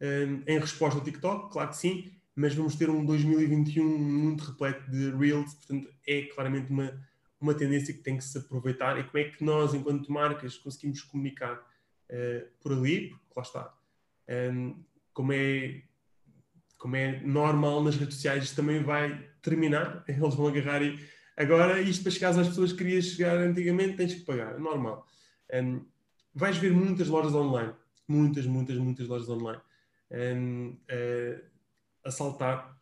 um, em resposta ao TikTok, claro que sim, mas vamos ter um 2021 muito repleto de Reels, portanto é claramente uma uma tendência que tem que se aproveitar e como é que nós, enquanto marcas, conseguimos comunicar uh, por ali, porque lá está. Um, ehm, como, é, como é normal nas redes sociais, também vai terminar, eles vão agarrar e agora isto para chegar às pessoas que querias chegar antigamente tens que pagar, é normal. Um, ehm, vais ver muitas lojas online, muitas, muitas, muitas lojas online um, ehm, uh, eh, a saltar,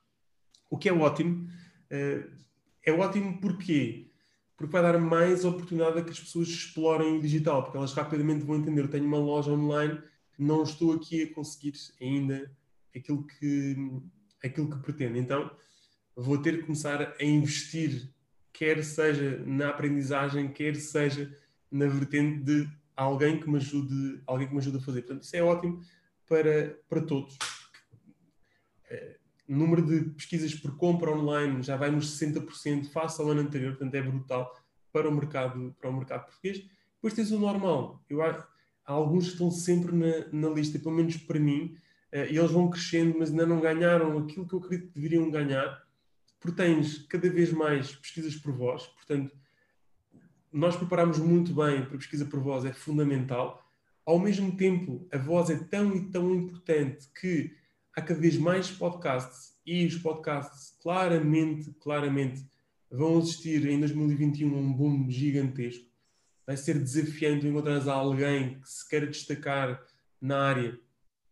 o que é ótimo. Uh, é ótimo porque porque vai dar mais oportunidade a que as pessoas explorem o digital, porque elas rapidamente vão entender, eu tenho uma loja online, não estou aqui a conseguir ainda aquilo que, aquilo que pretendo. Então, vou ter que começar a investir, quer seja na aprendizagem, quer seja na vertente de alguém que me ajude, alguém que me ajude a fazer. Portanto, isso é ótimo para, para todos. Eh, o número de pesquisas por compra online já vai nos 60% face ao ano anterior, portanto é brutal para o mercado, para o mercado português. Depois tens o normal. Eu, há, alguns que estão sempre na, na lista, pelo menos para mim, uh, e eles vão crescendo, mas ainda não ganharam aquilo que eu acredito que deveriam ganhar, porque tens cada vez mais pesquisas por voz, portanto, nós preparamos muito bem para pesquisa por voz, é fundamental. Ao mesmo tempo, a voz é tão e tão importante que há cada vez mais podcasts e os podcasts claramente, claramente vão existir em 2021 um boom gigantesco. Vai ser desafiante encontrar alguém que se queira destacar na área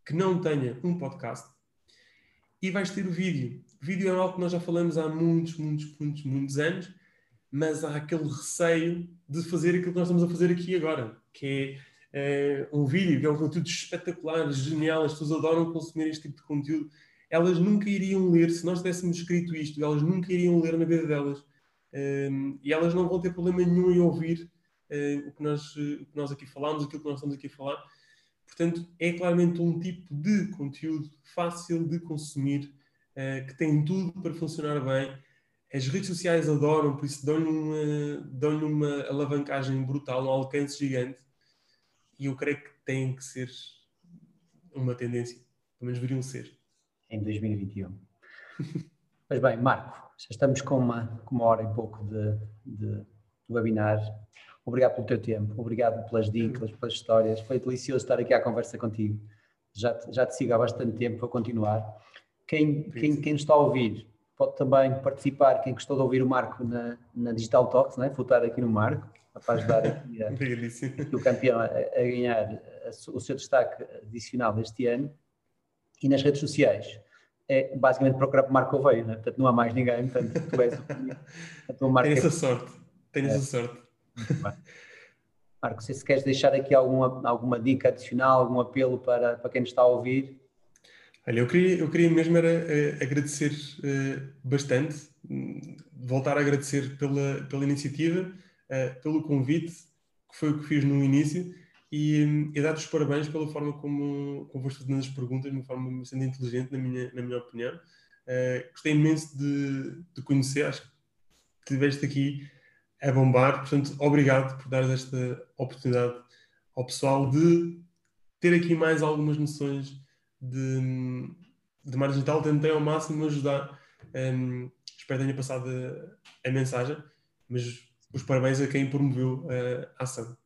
que não tenha um podcast. E vais ter o vídeo. O vídeo é algo que nós já falamos há muitos, muitos, muitos, muitos anos, mas há aquele receio de fazer aquilo que nós estamos a fazer aqui agora, que é é, um vídeo, que é um conteúdo espetacular, genial, as pessoas adoram consumir este tipo de conteúdo. Elas nunca iriam ler, se nós tivéssemos escrito isto, elas nunca iriam ler na vida delas. Um, e elas não vão ter problema nenhum em ouvir uh, o, que nós, uh, o que nós aqui falamos, aquilo que nós estamos aqui a falar. Portanto, é claramente um tipo de conteúdo fácil de consumir, uh, que tem tudo para funcionar bem. As redes sociais adoram, por isso dão-lhe uma, dão uma alavancagem brutal, um alcance gigante e eu creio que tem que ser uma tendência, pelo menos deveriam ser. Em 2021. Pois bem, Marco, já estamos com uma, com uma hora e pouco de, de, webinar. Obrigado pelo teu tempo, obrigado pelas dicas, pelas histórias. Foi delicioso estar aqui à conversa contigo. Já, já te sigo há bastante tempo, vou continuar. Quem, quem, quem está a ouvir pode também participar, quem gostou de ouvir o Marco na, na Digital Talks, né? votar aqui no Marco para ajudar aqui, a, aqui o campeão a, a ganhar a, o seu destaque adicional deste ano. E nas redes sociais, é basicamente procurar por Marco Oveio, né? portanto não há mais ninguém, portanto tu és o tua marca. Tenho essa sorte, tenho é. essa sorte. Marco, se, se queres deixar aqui alguma, alguma dica adicional, algum apelo para, para quem nos está a ouvir. Olha, eu queria, eu queria mesmo era uh, agradecer uh, bastante, voltar a agradecer pela, pela iniciativa, uh, pelo convite, que foi o que fiz no início, e, e dar-te os parabéns pela forma como, como foste fazendo as perguntas, de uma forma bastante inteligente, na minha, na minha opinião. Uh, gostei imenso de, de conhecer, acho que estiveste aqui a bombar, portanto, obrigado por dar esta oportunidade ao pessoal de ter aqui mais algumas noções de, de marketing digital. Tentei ao máximo ajudar, um, espero que tenha passado a, a mensagem, mas os parabéns a quem promoveu a ação.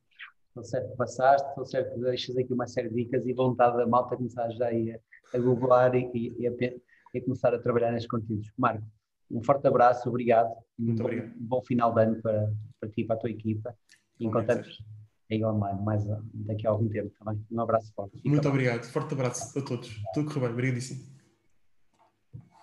Estou certo que passaste, estou certo que deixas aqui uma série de dicas e vontade da malta começar já a, a googlar e, e, a, e, a, começar a trabalhar nestes conteúdos. Marco, um forte abraço, obrigado. Muito um obrigado. Bom, um bom final de ano para, para ti e para a tua equipa. E encontramos aí online mais daqui a algum tempo também. Um abraço forte. Fica Muito bem. obrigado. Forte abraço a todos. Tudo correu bem. Obrigadíssimo.